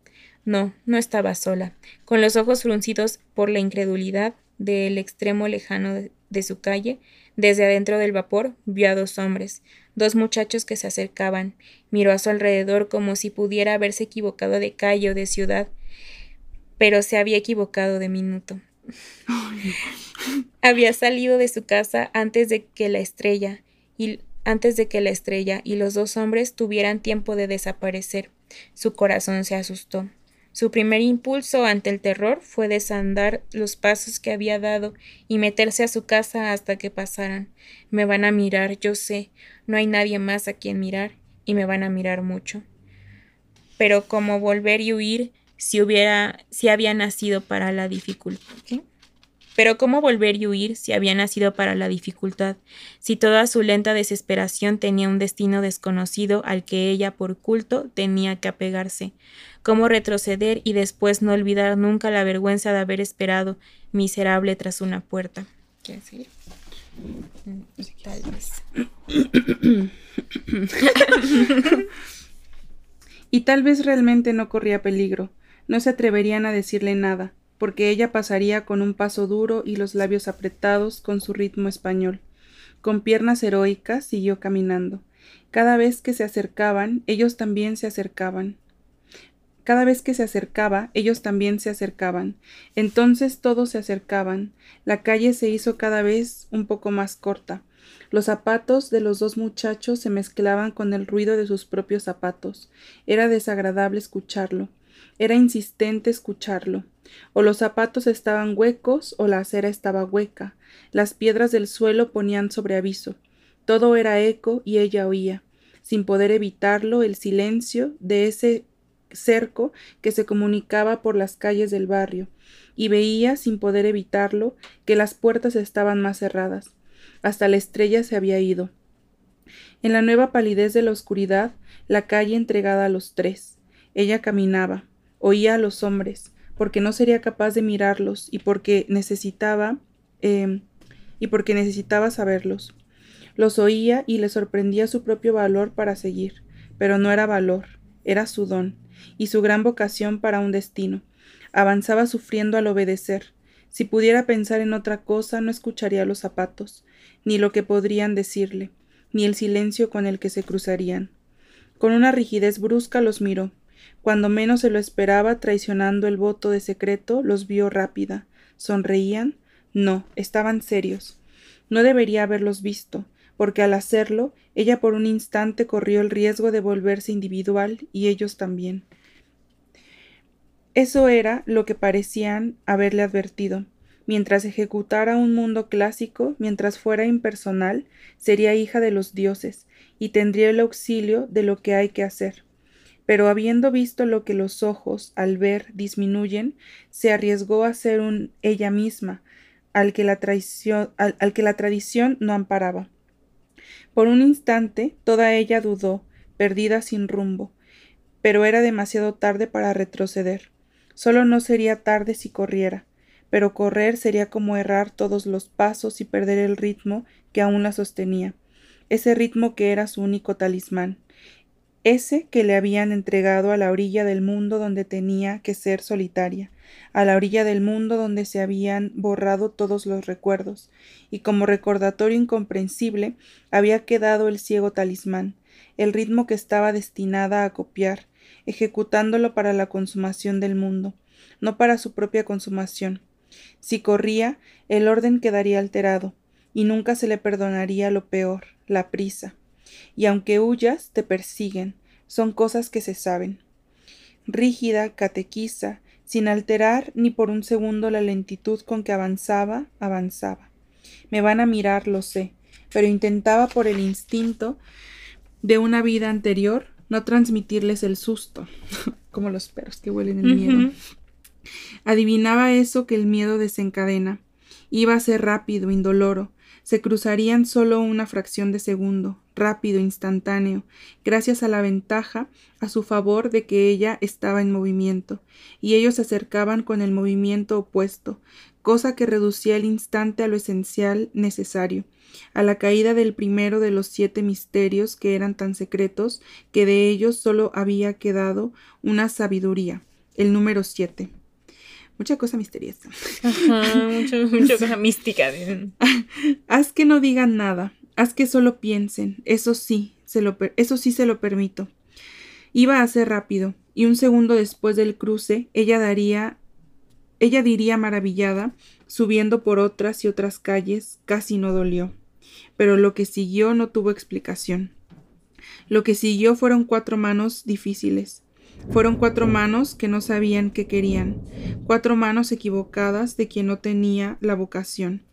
No, no estaba sola. Con los ojos fruncidos por la incredulidad del extremo lejano de, su calle, desde adentro del vapor, vio a dos hombres, dos muchachos que se acercaban. Miró a su alrededor como si pudiera haberse equivocado de calle o de ciudad, pero se había equivocado de minuto. había salido de su casa antes de que la estrella y antes de que la estrella y los dos hombres tuvieran tiempo de desaparecer. Su corazón se asustó. Su primer impulso ante el terror fue desandar los pasos que había dado y meterse a su casa hasta que pasaran. Me van a mirar, yo sé, no hay nadie más a quien mirar, y me van a mirar mucho. Pero como volver y huir si hubiera, si había nacido para la dificultad. Pero cómo volver y huir si había nacido para la dificultad, si toda su lenta desesperación tenía un destino desconocido al que ella por culto tenía que apegarse, cómo retroceder y después no olvidar nunca la vergüenza de haber esperado miserable tras una puerta. ¿Quieres decir? Tal vez. y tal vez realmente no corría peligro. No se atreverían a decirle nada, porque ella pasaría con un paso duro y los labios apretados con su ritmo español. Con piernas heroicas siguió caminando. Cada vez que se acercaban, ellos también se acercaban. Cada vez que se acercaba, ellos también se acercaban. Entonces todos se acercaban. La calle se hizo cada vez un poco más corta. Los zapatos de los dos muchachos se mezclaban con el ruido de sus propios zapatos. Era desagradable escucharlo. Era insistente escucharlo. O los zapatos estaban huecos o la acera estaba hueca. Las piedras del suelo ponían sobre aviso. Todo era eco y ella oía, sin poder evitarlo, el silencio de ese cerco que se comunicaba por las calles del barrio, y veía, sin poder evitarlo, que las puertas estaban más cerradas. Hasta la estrella se había ido. En la nueva palidez de la oscuridad, la calle entregada a los tres. Ella caminaba, oía a los hombres, porque no sería capaz de mirarlos y porque necesitaba em, y porque necesitaba saberlos. Los oía y le sorprendía su propio valor para seguir, pero no era valor, era su don, y su gran vocación para un destino. Avanzaba sufriendo al obedecer. Si pudiera pensar en otra cosa, no escucharía los zapatos, ni lo que podrían decirle, ni el silencio con el que se cruzarían. Con una rigidez brusca los miró. Cuando menos se lo esperaba, traicionando el voto de secreto, los vio rápida. ¿Sonreían? No, estaban serios. No debería haberlos visto, porque al hacerlo, ella por un instante corrió el riesgo de volverse individual y ellos también. Eso era lo que parecían haberle advertido. Mientras ejecutara un mundo clásico, mientras fuera impersonal, sería hija de los dioses, y tendría el auxilio de lo que hay que hacer. Pero habiendo visto lo que los ojos, al ver, disminuyen, se arriesgó a ser un ella misma, al que la, traición, al que la tradición no amparaba. Por un instante toda ella dudó, perdida sin rumbo, pero era demasiado tarde para retroceder. Solo no sería tarde si corriera, pero correr sería como errar todos los pasos y perder el ritmo que aún la sostenía, ese ritmo que era su único talismán, ese que le habían entregado a la orilla del mundo donde tenía que ser solitaria, a la orilla del mundo donde se habían borrado todos los recuerdos, y como recordatorio incomprensible había quedado el ciego talismán, el ritmo que estaba destinada a copiar, ejecutándolo para la consumación del mundo, no para su propia consumación. Si corría, el orden quedaría alterado, y nunca se le perdonaría lo peor, la prisa. Y aunque huyas, te persiguen, son cosas que se saben. Rígida, catequiza, sin alterar ni por un segundo la lentitud con que avanzaba, avanzaba. Me van a mirar, lo sé, pero intentaba por el instinto de una vida anterior no transmitirles el susto, como los perros que huelen el miedo. Adivinaba eso que el miedo desencadena. Iba a ser rápido, indoloro. Se cruzarían solo una fracción de segundo, rápido, instantáneo, gracias a la ventaja a su favor de que ella estaba en movimiento, y ellos se acercaban con el movimiento opuesto, cosa que reducía el instante a lo esencial necesario, a la caída del primero de los siete misterios que eran tan secretos que de ellos solo había quedado una sabiduría, el número siete. Mucha cosa misteriosa. Ajá, mucha cosa mística. haz que no digan nada, haz que solo piensen, eso sí, se lo, eso sí se lo permito. Iba a ser rápido, y un segundo después del cruce, ella daría ella diría maravillada, subiendo por otras y otras calles, casi no dolió pero lo que siguió no tuvo explicación. Lo que siguió fueron cuatro manos difíciles. Fueron cuatro manos que no sabían qué querían, cuatro manos equivocadas de quien no tenía la vocación,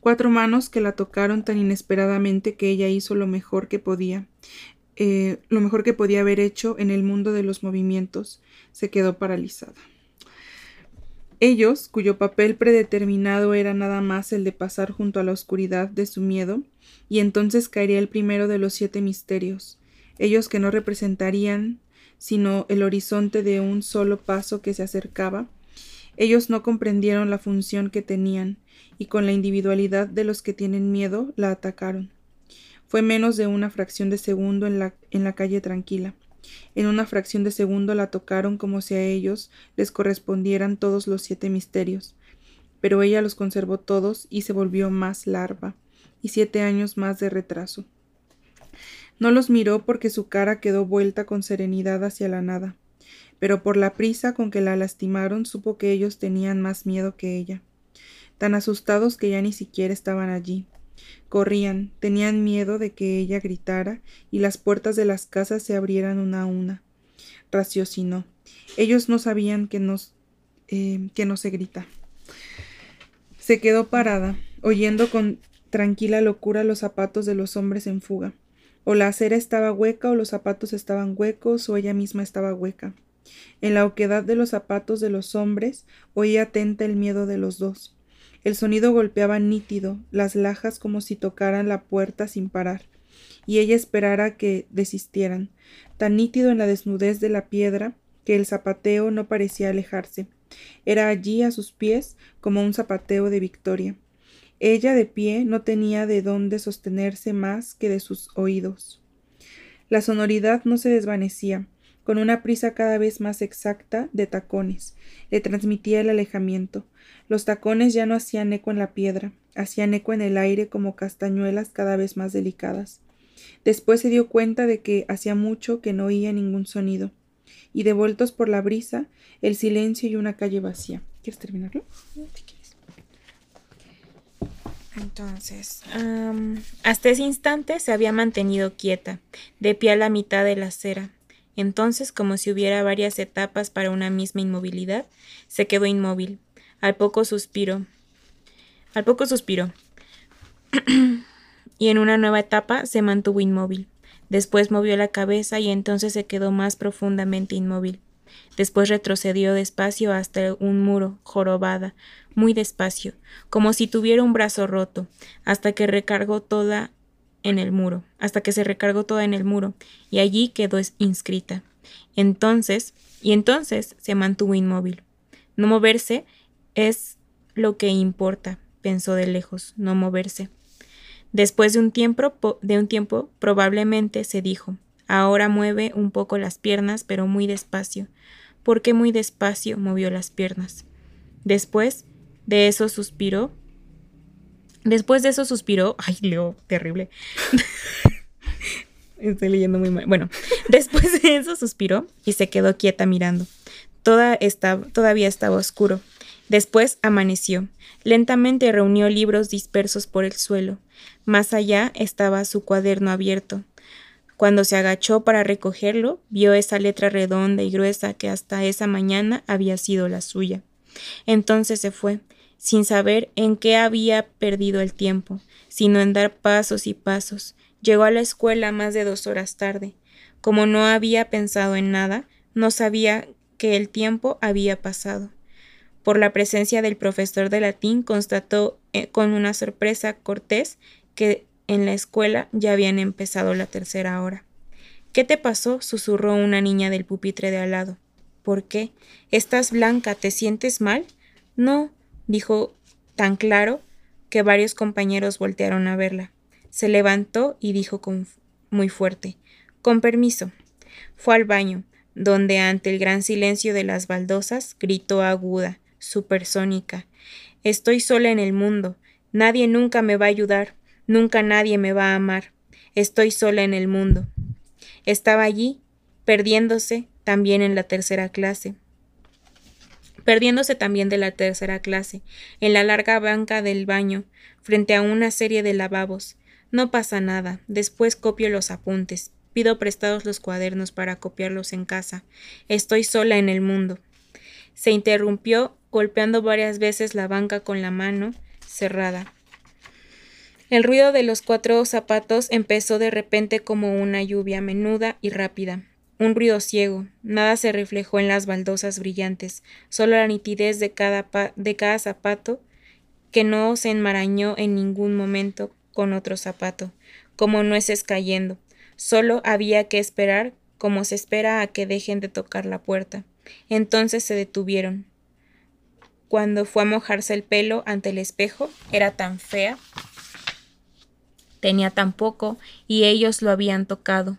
cuatro manos que la tocaron tan inesperadamente que ella hizo lo mejor que podía, eh, lo mejor que podía haber hecho en el mundo de los movimientos, se quedó paralizada. Ellos, cuyo papel predeterminado era nada más el de pasar junto a la oscuridad de su miedo, y entonces caería el primero de los siete misterios, ellos que no representarían sino el horizonte de un solo paso que se acercaba, ellos no comprendieron la función que tenían, y con la individualidad de los que tienen miedo la atacaron. Fue menos de una fracción de segundo en la, en la calle tranquila. En una fracción de segundo la tocaron como si a ellos les correspondieran todos los siete misterios. Pero ella los conservó todos y se volvió más larva, y siete años más de retraso. No los miró porque su cara quedó vuelta con serenidad hacia la nada, pero por la prisa con que la lastimaron supo que ellos tenían más miedo que ella, tan asustados que ya ni siquiera estaban allí, Corrían, tenían miedo de que ella gritara y las puertas de las casas se abrieran una a una. Raciocinó. Ellos no sabían que, eh, que no se grita. Se quedó parada, oyendo con tranquila locura los zapatos de los hombres en fuga. O la acera estaba hueca, o los zapatos estaban huecos, o ella misma estaba hueca. En la oquedad de los zapatos de los hombres oía atenta el miedo de los dos. El sonido golpeaba nítido las lajas como si tocaran la puerta sin parar, y ella esperara que desistieran, tan nítido en la desnudez de la piedra que el zapateo no parecía alejarse. Era allí a sus pies como un zapateo de victoria. Ella de pie no tenía de dónde sostenerse más que de sus oídos. La sonoridad no se desvanecía, con una prisa cada vez más exacta de tacones. Le transmitía el alejamiento. Los tacones ya no hacían eco en la piedra, hacían eco en el aire como castañuelas cada vez más delicadas. Después se dio cuenta de que hacía mucho que no oía ningún sonido. y devueltos por la brisa, el silencio y una calle vacía. ¿Quieres terminarlo? Entonces, hasta ese instante se había mantenido quieta, de pie a la mitad de la acera. Entonces, como si hubiera varias etapas para una misma inmovilidad, se quedó inmóvil. Al poco suspiro. Al poco suspiró. y en una nueva etapa se mantuvo inmóvil. Después movió la cabeza y entonces se quedó más profundamente inmóvil. Después retrocedió despacio hasta un muro, jorobada, muy despacio, como si tuviera un brazo roto, hasta que recargó toda en el muro, hasta que se recargó toda en el muro, y allí quedó inscrita. Entonces, y entonces se mantuvo inmóvil. No moverse es lo que importa, pensó de lejos, no moverse. Después de un tiempo, de un tiempo probablemente se dijo, ahora mueve un poco las piernas, pero muy despacio. ¿Por qué muy despacio movió las piernas? Después de eso suspiró. Después de eso suspiró. Ay, leo terrible. Estoy leyendo muy mal. Bueno, después de eso suspiró y se quedó quieta mirando. Toda estaba, todavía estaba oscuro. Después amaneció. Lentamente reunió libros dispersos por el suelo. Más allá estaba su cuaderno abierto. Cuando se agachó para recogerlo, vio esa letra redonda y gruesa que hasta esa mañana había sido la suya. Entonces se fue, sin saber en qué había perdido el tiempo, sino en dar pasos y pasos. Llegó a la escuela más de dos horas tarde. Como no había pensado en nada, no sabía que el tiempo había pasado. Por la presencia del profesor de latín constató eh, con una sorpresa cortés que en la escuela ya habían empezado la tercera hora. ¿Qué te pasó? susurró una niña del pupitre de al lado. ¿Por qué? ¿Estás blanca? ¿Te sientes mal? No, dijo tan claro que varios compañeros voltearon a verla. Se levantó y dijo con muy fuerte Con permiso. Fue al baño, donde ante el gran silencio de las baldosas gritó aguda, supersónica Estoy sola en el mundo. Nadie nunca me va a ayudar. Nunca nadie me va a amar. Estoy sola en el mundo. Estaba allí, perdiéndose también en la tercera clase. Perdiéndose también de la tercera clase, en la larga banca del baño, frente a una serie de lavabos. No pasa nada, después copio los apuntes, pido prestados los cuadernos para copiarlos en casa. Estoy sola en el mundo. Se interrumpió, golpeando varias veces la banca con la mano cerrada. El ruido de los cuatro zapatos empezó de repente como una lluvia menuda y rápida. Un ruido ciego. Nada se reflejó en las baldosas brillantes, solo la nitidez de cada, de cada zapato que no se enmarañó en ningún momento con otro zapato, como nueces cayendo. Solo había que esperar como se espera a que dejen de tocar la puerta. Entonces se detuvieron. Cuando fue a mojarse el pelo ante el espejo, era tan fea tenía tan poco y ellos lo habían tocado.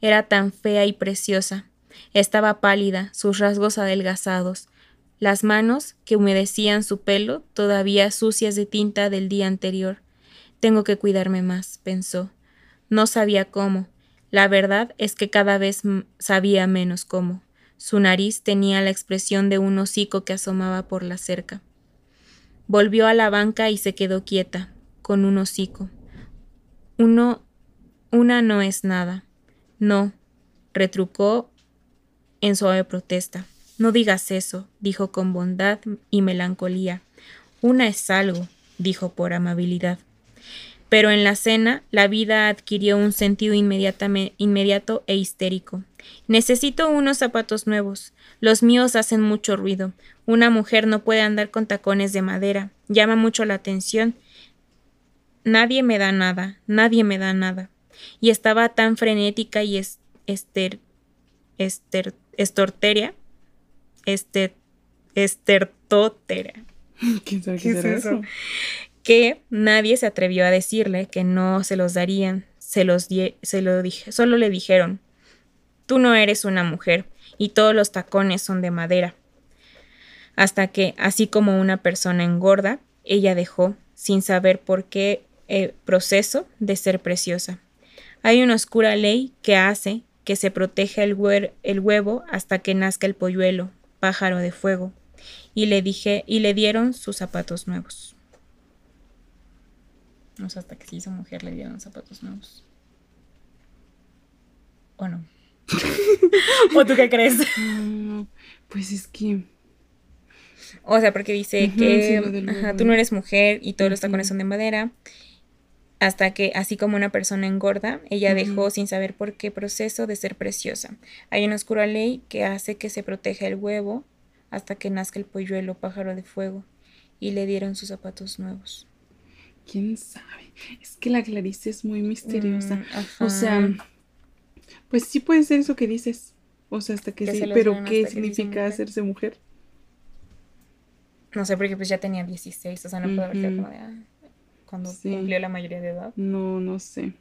Era tan fea y preciosa. Estaba pálida, sus rasgos adelgazados, las manos que humedecían su pelo todavía sucias de tinta del día anterior. Tengo que cuidarme más, pensó. No sabía cómo. La verdad es que cada vez sabía menos cómo. Su nariz tenía la expresión de un hocico que asomaba por la cerca. Volvió a la banca y se quedó quieta, con un hocico. Uno, una no es nada. No, retrucó en suave protesta. No digas eso, dijo con bondad y melancolía. Una es algo, dijo por amabilidad. Pero en la cena la vida adquirió un sentido inmediato e histérico. Necesito unos zapatos nuevos. Los míos hacen mucho ruido. Una mujer no puede andar con tacones de madera. Llama mucho la atención Nadie me da nada, nadie me da nada. Y estaba tan frenética y es, ester, ester, estorteria, ester, estertótera. ¿Quién sabe qué, es eso? Que nadie se atrevió a decirle que no se los darían. Se los se lo dije, solo le dijeron, tú no eres una mujer y todos los tacones son de madera. Hasta que, así como una persona engorda, ella dejó, sin saber por qué, proceso de ser preciosa. Hay una oscura ley que hace que se proteja el, el huevo hasta que nazca el polluelo, pájaro de fuego. Y le dije, y le dieron sus zapatos nuevos. No sé, hasta que se hizo mujer le dieron zapatos nuevos. ¿O no? ¿O tú qué crees? pues es que. O sea, porque dice que tú no eres mujer y todos los tacones son de madera. Hasta que, así como una persona engorda, ella dejó sin saber por qué proceso de ser preciosa. Hay una oscura ley que hace que se proteja el huevo hasta que nazca el polluelo pájaro de fuego. Y le dieron sus zapatos nuevos. ¿Quién sabe? Es que la Clarice es muy misteriosa. Mm, o sea, pues sí puede ser eso que dices. O sea, hasta que, sí. Pero ¿qué significa hacerse mujer? No sé, porque pues ya tenía 16, o sea, no puedo haber como de, cuando cumplió la mayoría de edad. No, no sé.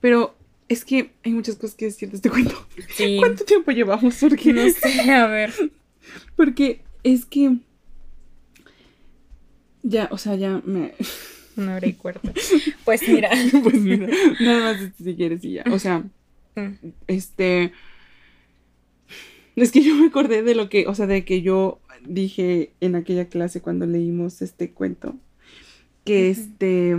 Pero es que hay muchas cosas que decir de este cuento. Sí. ¿Cuánto tiempo llevamos? Porque no sé, a ver. Porque es que ya, o sea, ya me no recuerdo. Pues mira. pues mira, nada más si quieres y ya. O sea, mm. este es que yo me acordé de lo que, o sea, de que yo dije en aquella clase cuando leímos este cuento, que este,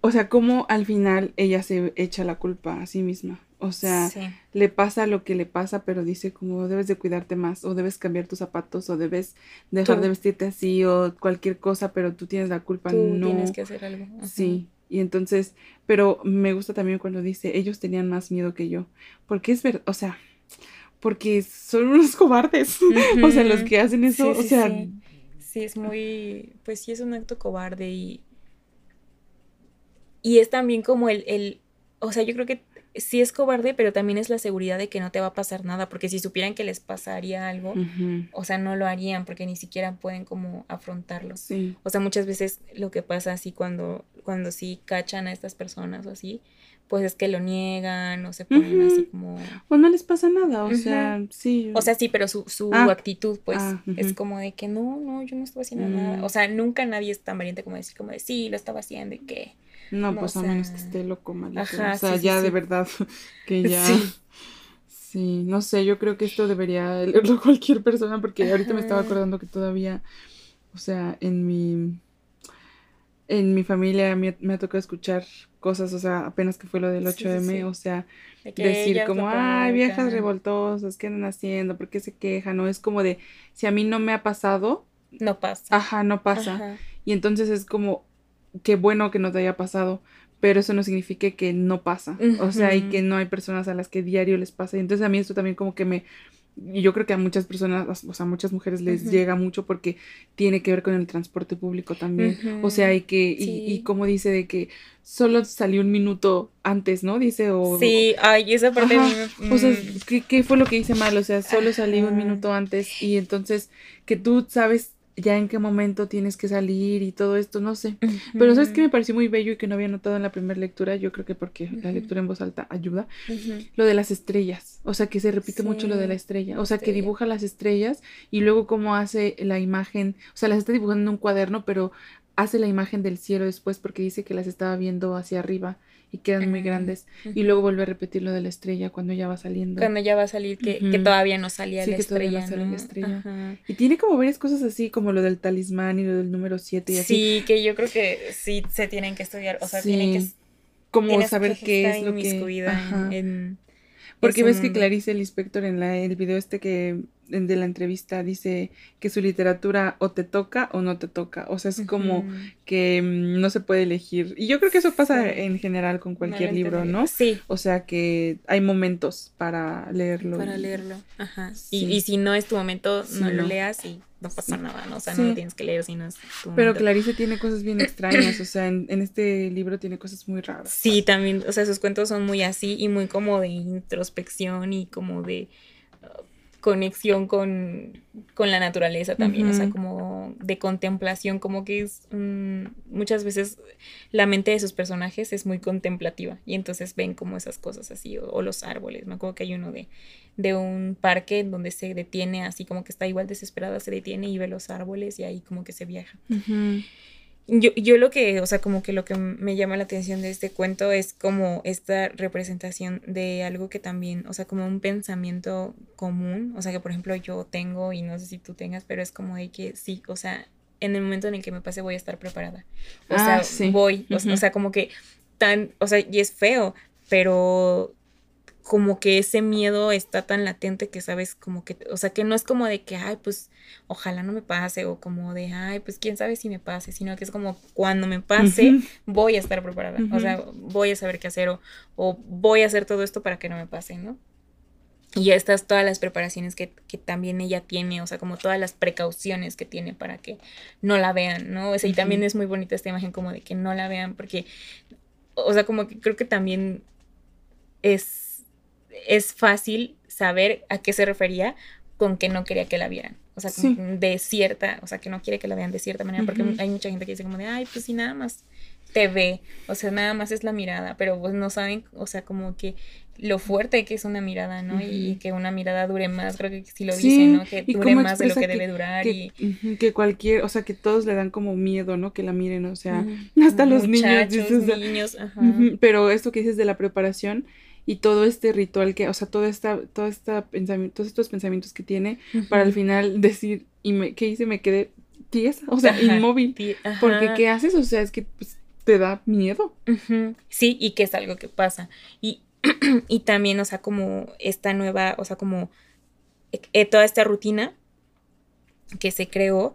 o sea, como al final ella se echa la culpa a sí misma. O sea, le pasa lo que le pasa, pero dice como debes de cuidarte más, o debes cambiar tus zapatos, o debes dejar de vestirte así, o cualquier cosa, pero tú tienes la culpa, tú no. Tienes que hacer algo. Sí. Y entonces, pero me gusta también cuando dice, ellos tenían más miedo que yo. Porque es verdad, o sea, porque son unos cobardes. o sea, los que hacen eso, o sea. Sí. sí. es muy, pues sí es un acto cobarde y. Y es también como el, el, o sea, yo creo que sí es cobarde, pero también es la seguridad de que no te va a pasar nada, porque si supieran que les pasaría algo, o sea, no lo harían porque ni siquiera pueden como afrontarlo. O sea, muchas veces lo que pasa así cuando, cuando sí cachan a estas personas o así, pues es que lo niegan o se ponen así como... O no les pasa nada, o sea, sí. O sea, sí, pero su, su ah. actitud pues ah, es como de que no, no, yo no estaba haciendo nada. Mm. O sea, nunca nadie es tan valiente como decir como de sí, lo estaba haciendo y que... No, pues a menos que esté loco, malito. o sea, ya de verdad, que ya. Sí. no sé, yo creo que esto debería leerlo cualquier persona, porque ahorita me estaba acordando que todavía, o sea, en mi. En mi familia me, ha tocado escuchar cosas, o sea, apenas que fue lo del 8M, o sea, decir como, ay, viejas revoltosas, ¿qué andan haciendo? ¿Por qué se quejan? No es como de, si a mí no me ha pasado. No pasa. Ajá, no pasa. Y entonces es como, qué bueno que no te haya pasado, pero eso no significa que no pasa, o sea, y que no hay personas a las que diario les pasa. Y entonces a mí esto también como que me, yo creo que a muchas personas, o sea, a muchas mujeres les llega mucho porque tiene que ver con el transporte público también. O sea, y que, y, como dice de que solo salió un minuto antes, ¿no? Dice, o... Sí, ay, esa parte O sea, mm. ¿qué, ¿qué, fue lo que hice mal? O sea, solo salí un minuto antes y entonces que tú sabes ya en qué momento tienes que salir y todo esto, no sé. Pero sabes que me pareció muy bello y que no había notado en la primera lectura, yo creo que porque la lectura en voz alta ayuda, lo de las estrellas, o sea, que se repite mucho lo de la estrella, o sea, que dibuja las estrellas y luego cómo hace la imagen, o sea, las está dibujando en un cuaderno, pero hace la imagen del cielo después porque dice que las estaba viendo hacia arriba y quedan muy grandes. Y luego vuelve a repetir lo de la estrella cuando ya va saliendo. Cuando ya va a salir, que, todavía no salía la estrella. la estrella. Y tiene como varias cosas así, como lo del talismán y lo del número 7 y así. Sí, que yo creo que sí se tienen que estudiar, o sea, tienen que... Como saber qué es lo que... En, porque ves que Clarice, el inspector, en la, el video este que de la entrevista dice que su literatura o te toca o no te toca. O sea, es como que mm, no se puede elegir. Y yo creo que eso pasa en general con cualquier libro, ¿no? Sí. O sea, que hay momentos para leerlo. Para leerlo, ajá. Y, si no es tu momento, no, lo leas y no pasa nada, ¿no? O sea, no lo tienes que leer si no es tu Pero Clarice tiene cosas bien extrañas, o sea, en, en, este libro tiene cosas muy raras. Sí, también, o sea, sus cuentos son muy así y muy como de introspección y como de conexión con, la naturaleza también, o sea, como de contemplación, como que es muchas veces la mente de sus personajes es muy contemplativa y entonces ven como esas cosas así, o, los árboles, me acuerdo que hay uno de, de un parque donde se detiene así como que está igual desesperada, se detiene y ve los árboles y ahí como que se viaja. Yo, yo lo que, o sea, como que lo que me llama la atención de este cuento es como esta representación de algo que también, o sea, como un pensamiento común, o sea, que por ejemplo yo tengo y no sé si tú tengas, pero es como de que sí, o sea, en el momento en el que me pase voy a estar preparada. O ah, sea, voy, o, o sea, como que tan, o sea, y es feo, pero como que ese miedo está tan latente que sabes como que, o sea, que no es como de que, ay, pues ojalá no me pase o como de, ay, pues quién sabe si me pase, sino que es como cuando me pase voy a estar preparada, o sea, voy a saber qué hacer o, voy a hacer todo esto para que no me pase, ¿no? Y estas todas las preparaciones que, que, también ella tiene, o sea, como todas las precauciones que tiene para que no la vean, ¿no? O sea, y también es muy bonita esta imagen como de que no la vean, porque, o sea, como que creo que también es es fácil saber a qué se refería con que no quería que la vieran. O sea, de cierta, o sea, que no quiere que la vean de cierta manera, porque hay mucha gente que dice como de, ay, pues sí, nada más te ve, o sea, nada más es la mirada, pero pues no saben, o sea, como que lo fuerte que es una mirada, ¿no? Y que una mirada dure más, creo que sí lo dicen, ¿no? Que dure más de lo que, debe durar y... Que cualquier, o sea, que todos le dan como miedo, ¿no? Que la miren, o sea, hasta los niños. niños, ajá. Pero esto que dices de la preparación, y todo este ritual que, o sea, todo esta, todo esta pensamiento, todos estos pensamientos que tiene para al final decir, y me, ¿qué hice? Me quedé tiesa, o sea, inmóvil. Porque ¿qué haces? O sea, es que pues, te da miedo. Sí, y que es algo que pasa. Y, y también, o sea, como esta nueva, o sea, como eh, toda esta rutina que se creó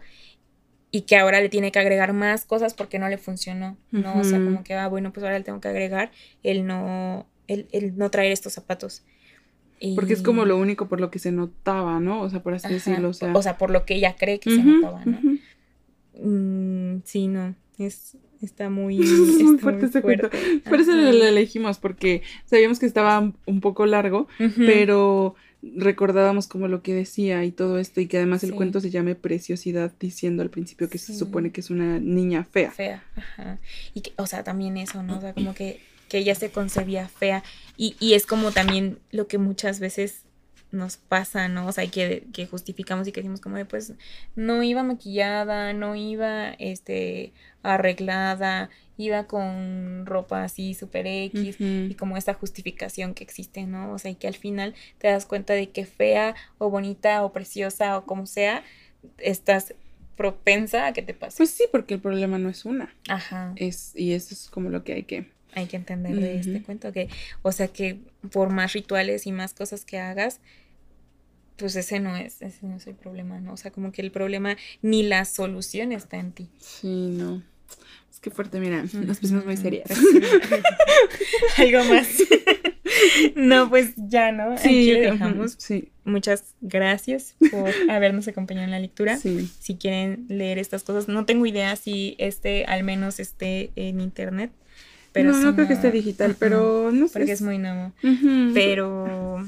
y que ahora le tiene que agregar más cosas porque no le funcionó, ¿no? O sea, como que, ah, bueno, pues ahora le tengo que agregar el no, el, no traer estos zapatos. Porque es como lo único por lo que se notaba, ¿no? O sea, por así decirlo. O sea. o sea, por lo que ella cree que se notaba, ¿no? Mm, sí, no. Es, está muy, muy fuerte ese cuento. Por eso lo, elegimos, porque sabíamos que estaba un poco largo, pero recordábamos como lo que decía y todo esto, y que además el cuento se llame Preciosidad, diciendo al principio que se supone que es una niña fea. Fea, ajá. Y que, o sea, también eso, ¿no? O sea, como que que ella se concebía fea. Y, y es como también lo que muchas veces nos pasa, ¿no? O sea, que, que justificamos y que decimos como de, pues, no iba maquillada, no iba, este, arreglada, iba con ropa así super X y como esta justificación que existe, ¿no? O sea, y que al final te das cuenta de que fea o bonita o preciosa o como sea, estás propensa a que te pase. Pues sí, porque el problema no es una. Ajá. Es, y eso es como lo que hay que hay que entender de este cuento que, o sea que por más rituales y más cosas que hagas, pues ese no es, ese no es el problema, ¿no? O sea, como que el problema ni la solución está en ti. Sí, no. Es que fuerte, mira, nos pusimos muy serias. Algo más. no, pues ya, ¿no? Sí, Aquí dejamos. Sí. Muchas gracias por habernos acompañado en la lectura. Sí. Si quieren leer estas cosas, no tengo idea si este al menos esté en internet no, no creo que esté digital, pero no sé. Porque es muy nuevo. Pero...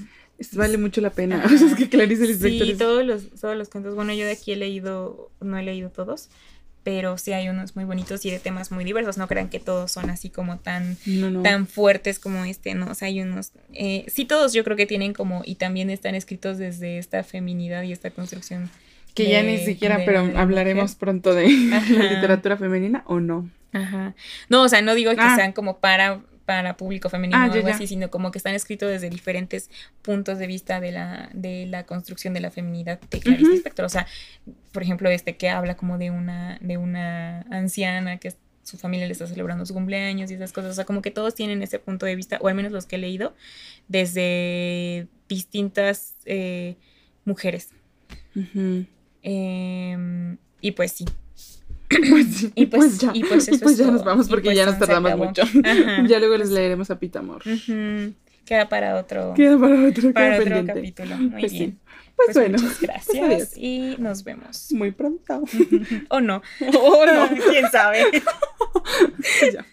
vale mucho la pena. es que Clarice Lispector Sí, todos los, todos los cuentos. Bueno, yo de aquí he leído, no he leído todos, pero sí hay unos muy bonitos y de temas muy diversos. No crean que todos son así como tan, tan fuertes como este, ¿no? O sea, hay unos. Eh, sí, todos yo creo que tienen como. Y también están escritos desde esta feminidad y esta construcción. Que ya ni siquiera, pero hablaremos pronto de la literatura femenina o no. Ajá. No, o sea, no digo que ah. sean como para para público femenino ah, o algo así, sino como que están escritos desde diferentes puntos de vista de la, de la construcción de la feminidad de Clarice O sea, por ejemplo, este que habla como de una, de una anciana que su familia le está celebrando su cumpleaños y esas cosas. O sea, como que todos tienen ese punto de vista, o al menos los que he leído, desde distintas eh, mujeres. Em, y pues sí, pues, y, pues, pues, ya, y pues, pues ya nos vamos porque pues ya nos tardamos mucho. ya luego les leeremos a Pitamor. Queda para otro. Queda para otro, para otro capítulo. Muy bien. Pues, bueno. Muchas gracias y nos vemos. Muy pronto. o no. O no. ¿Quién sabe? ya.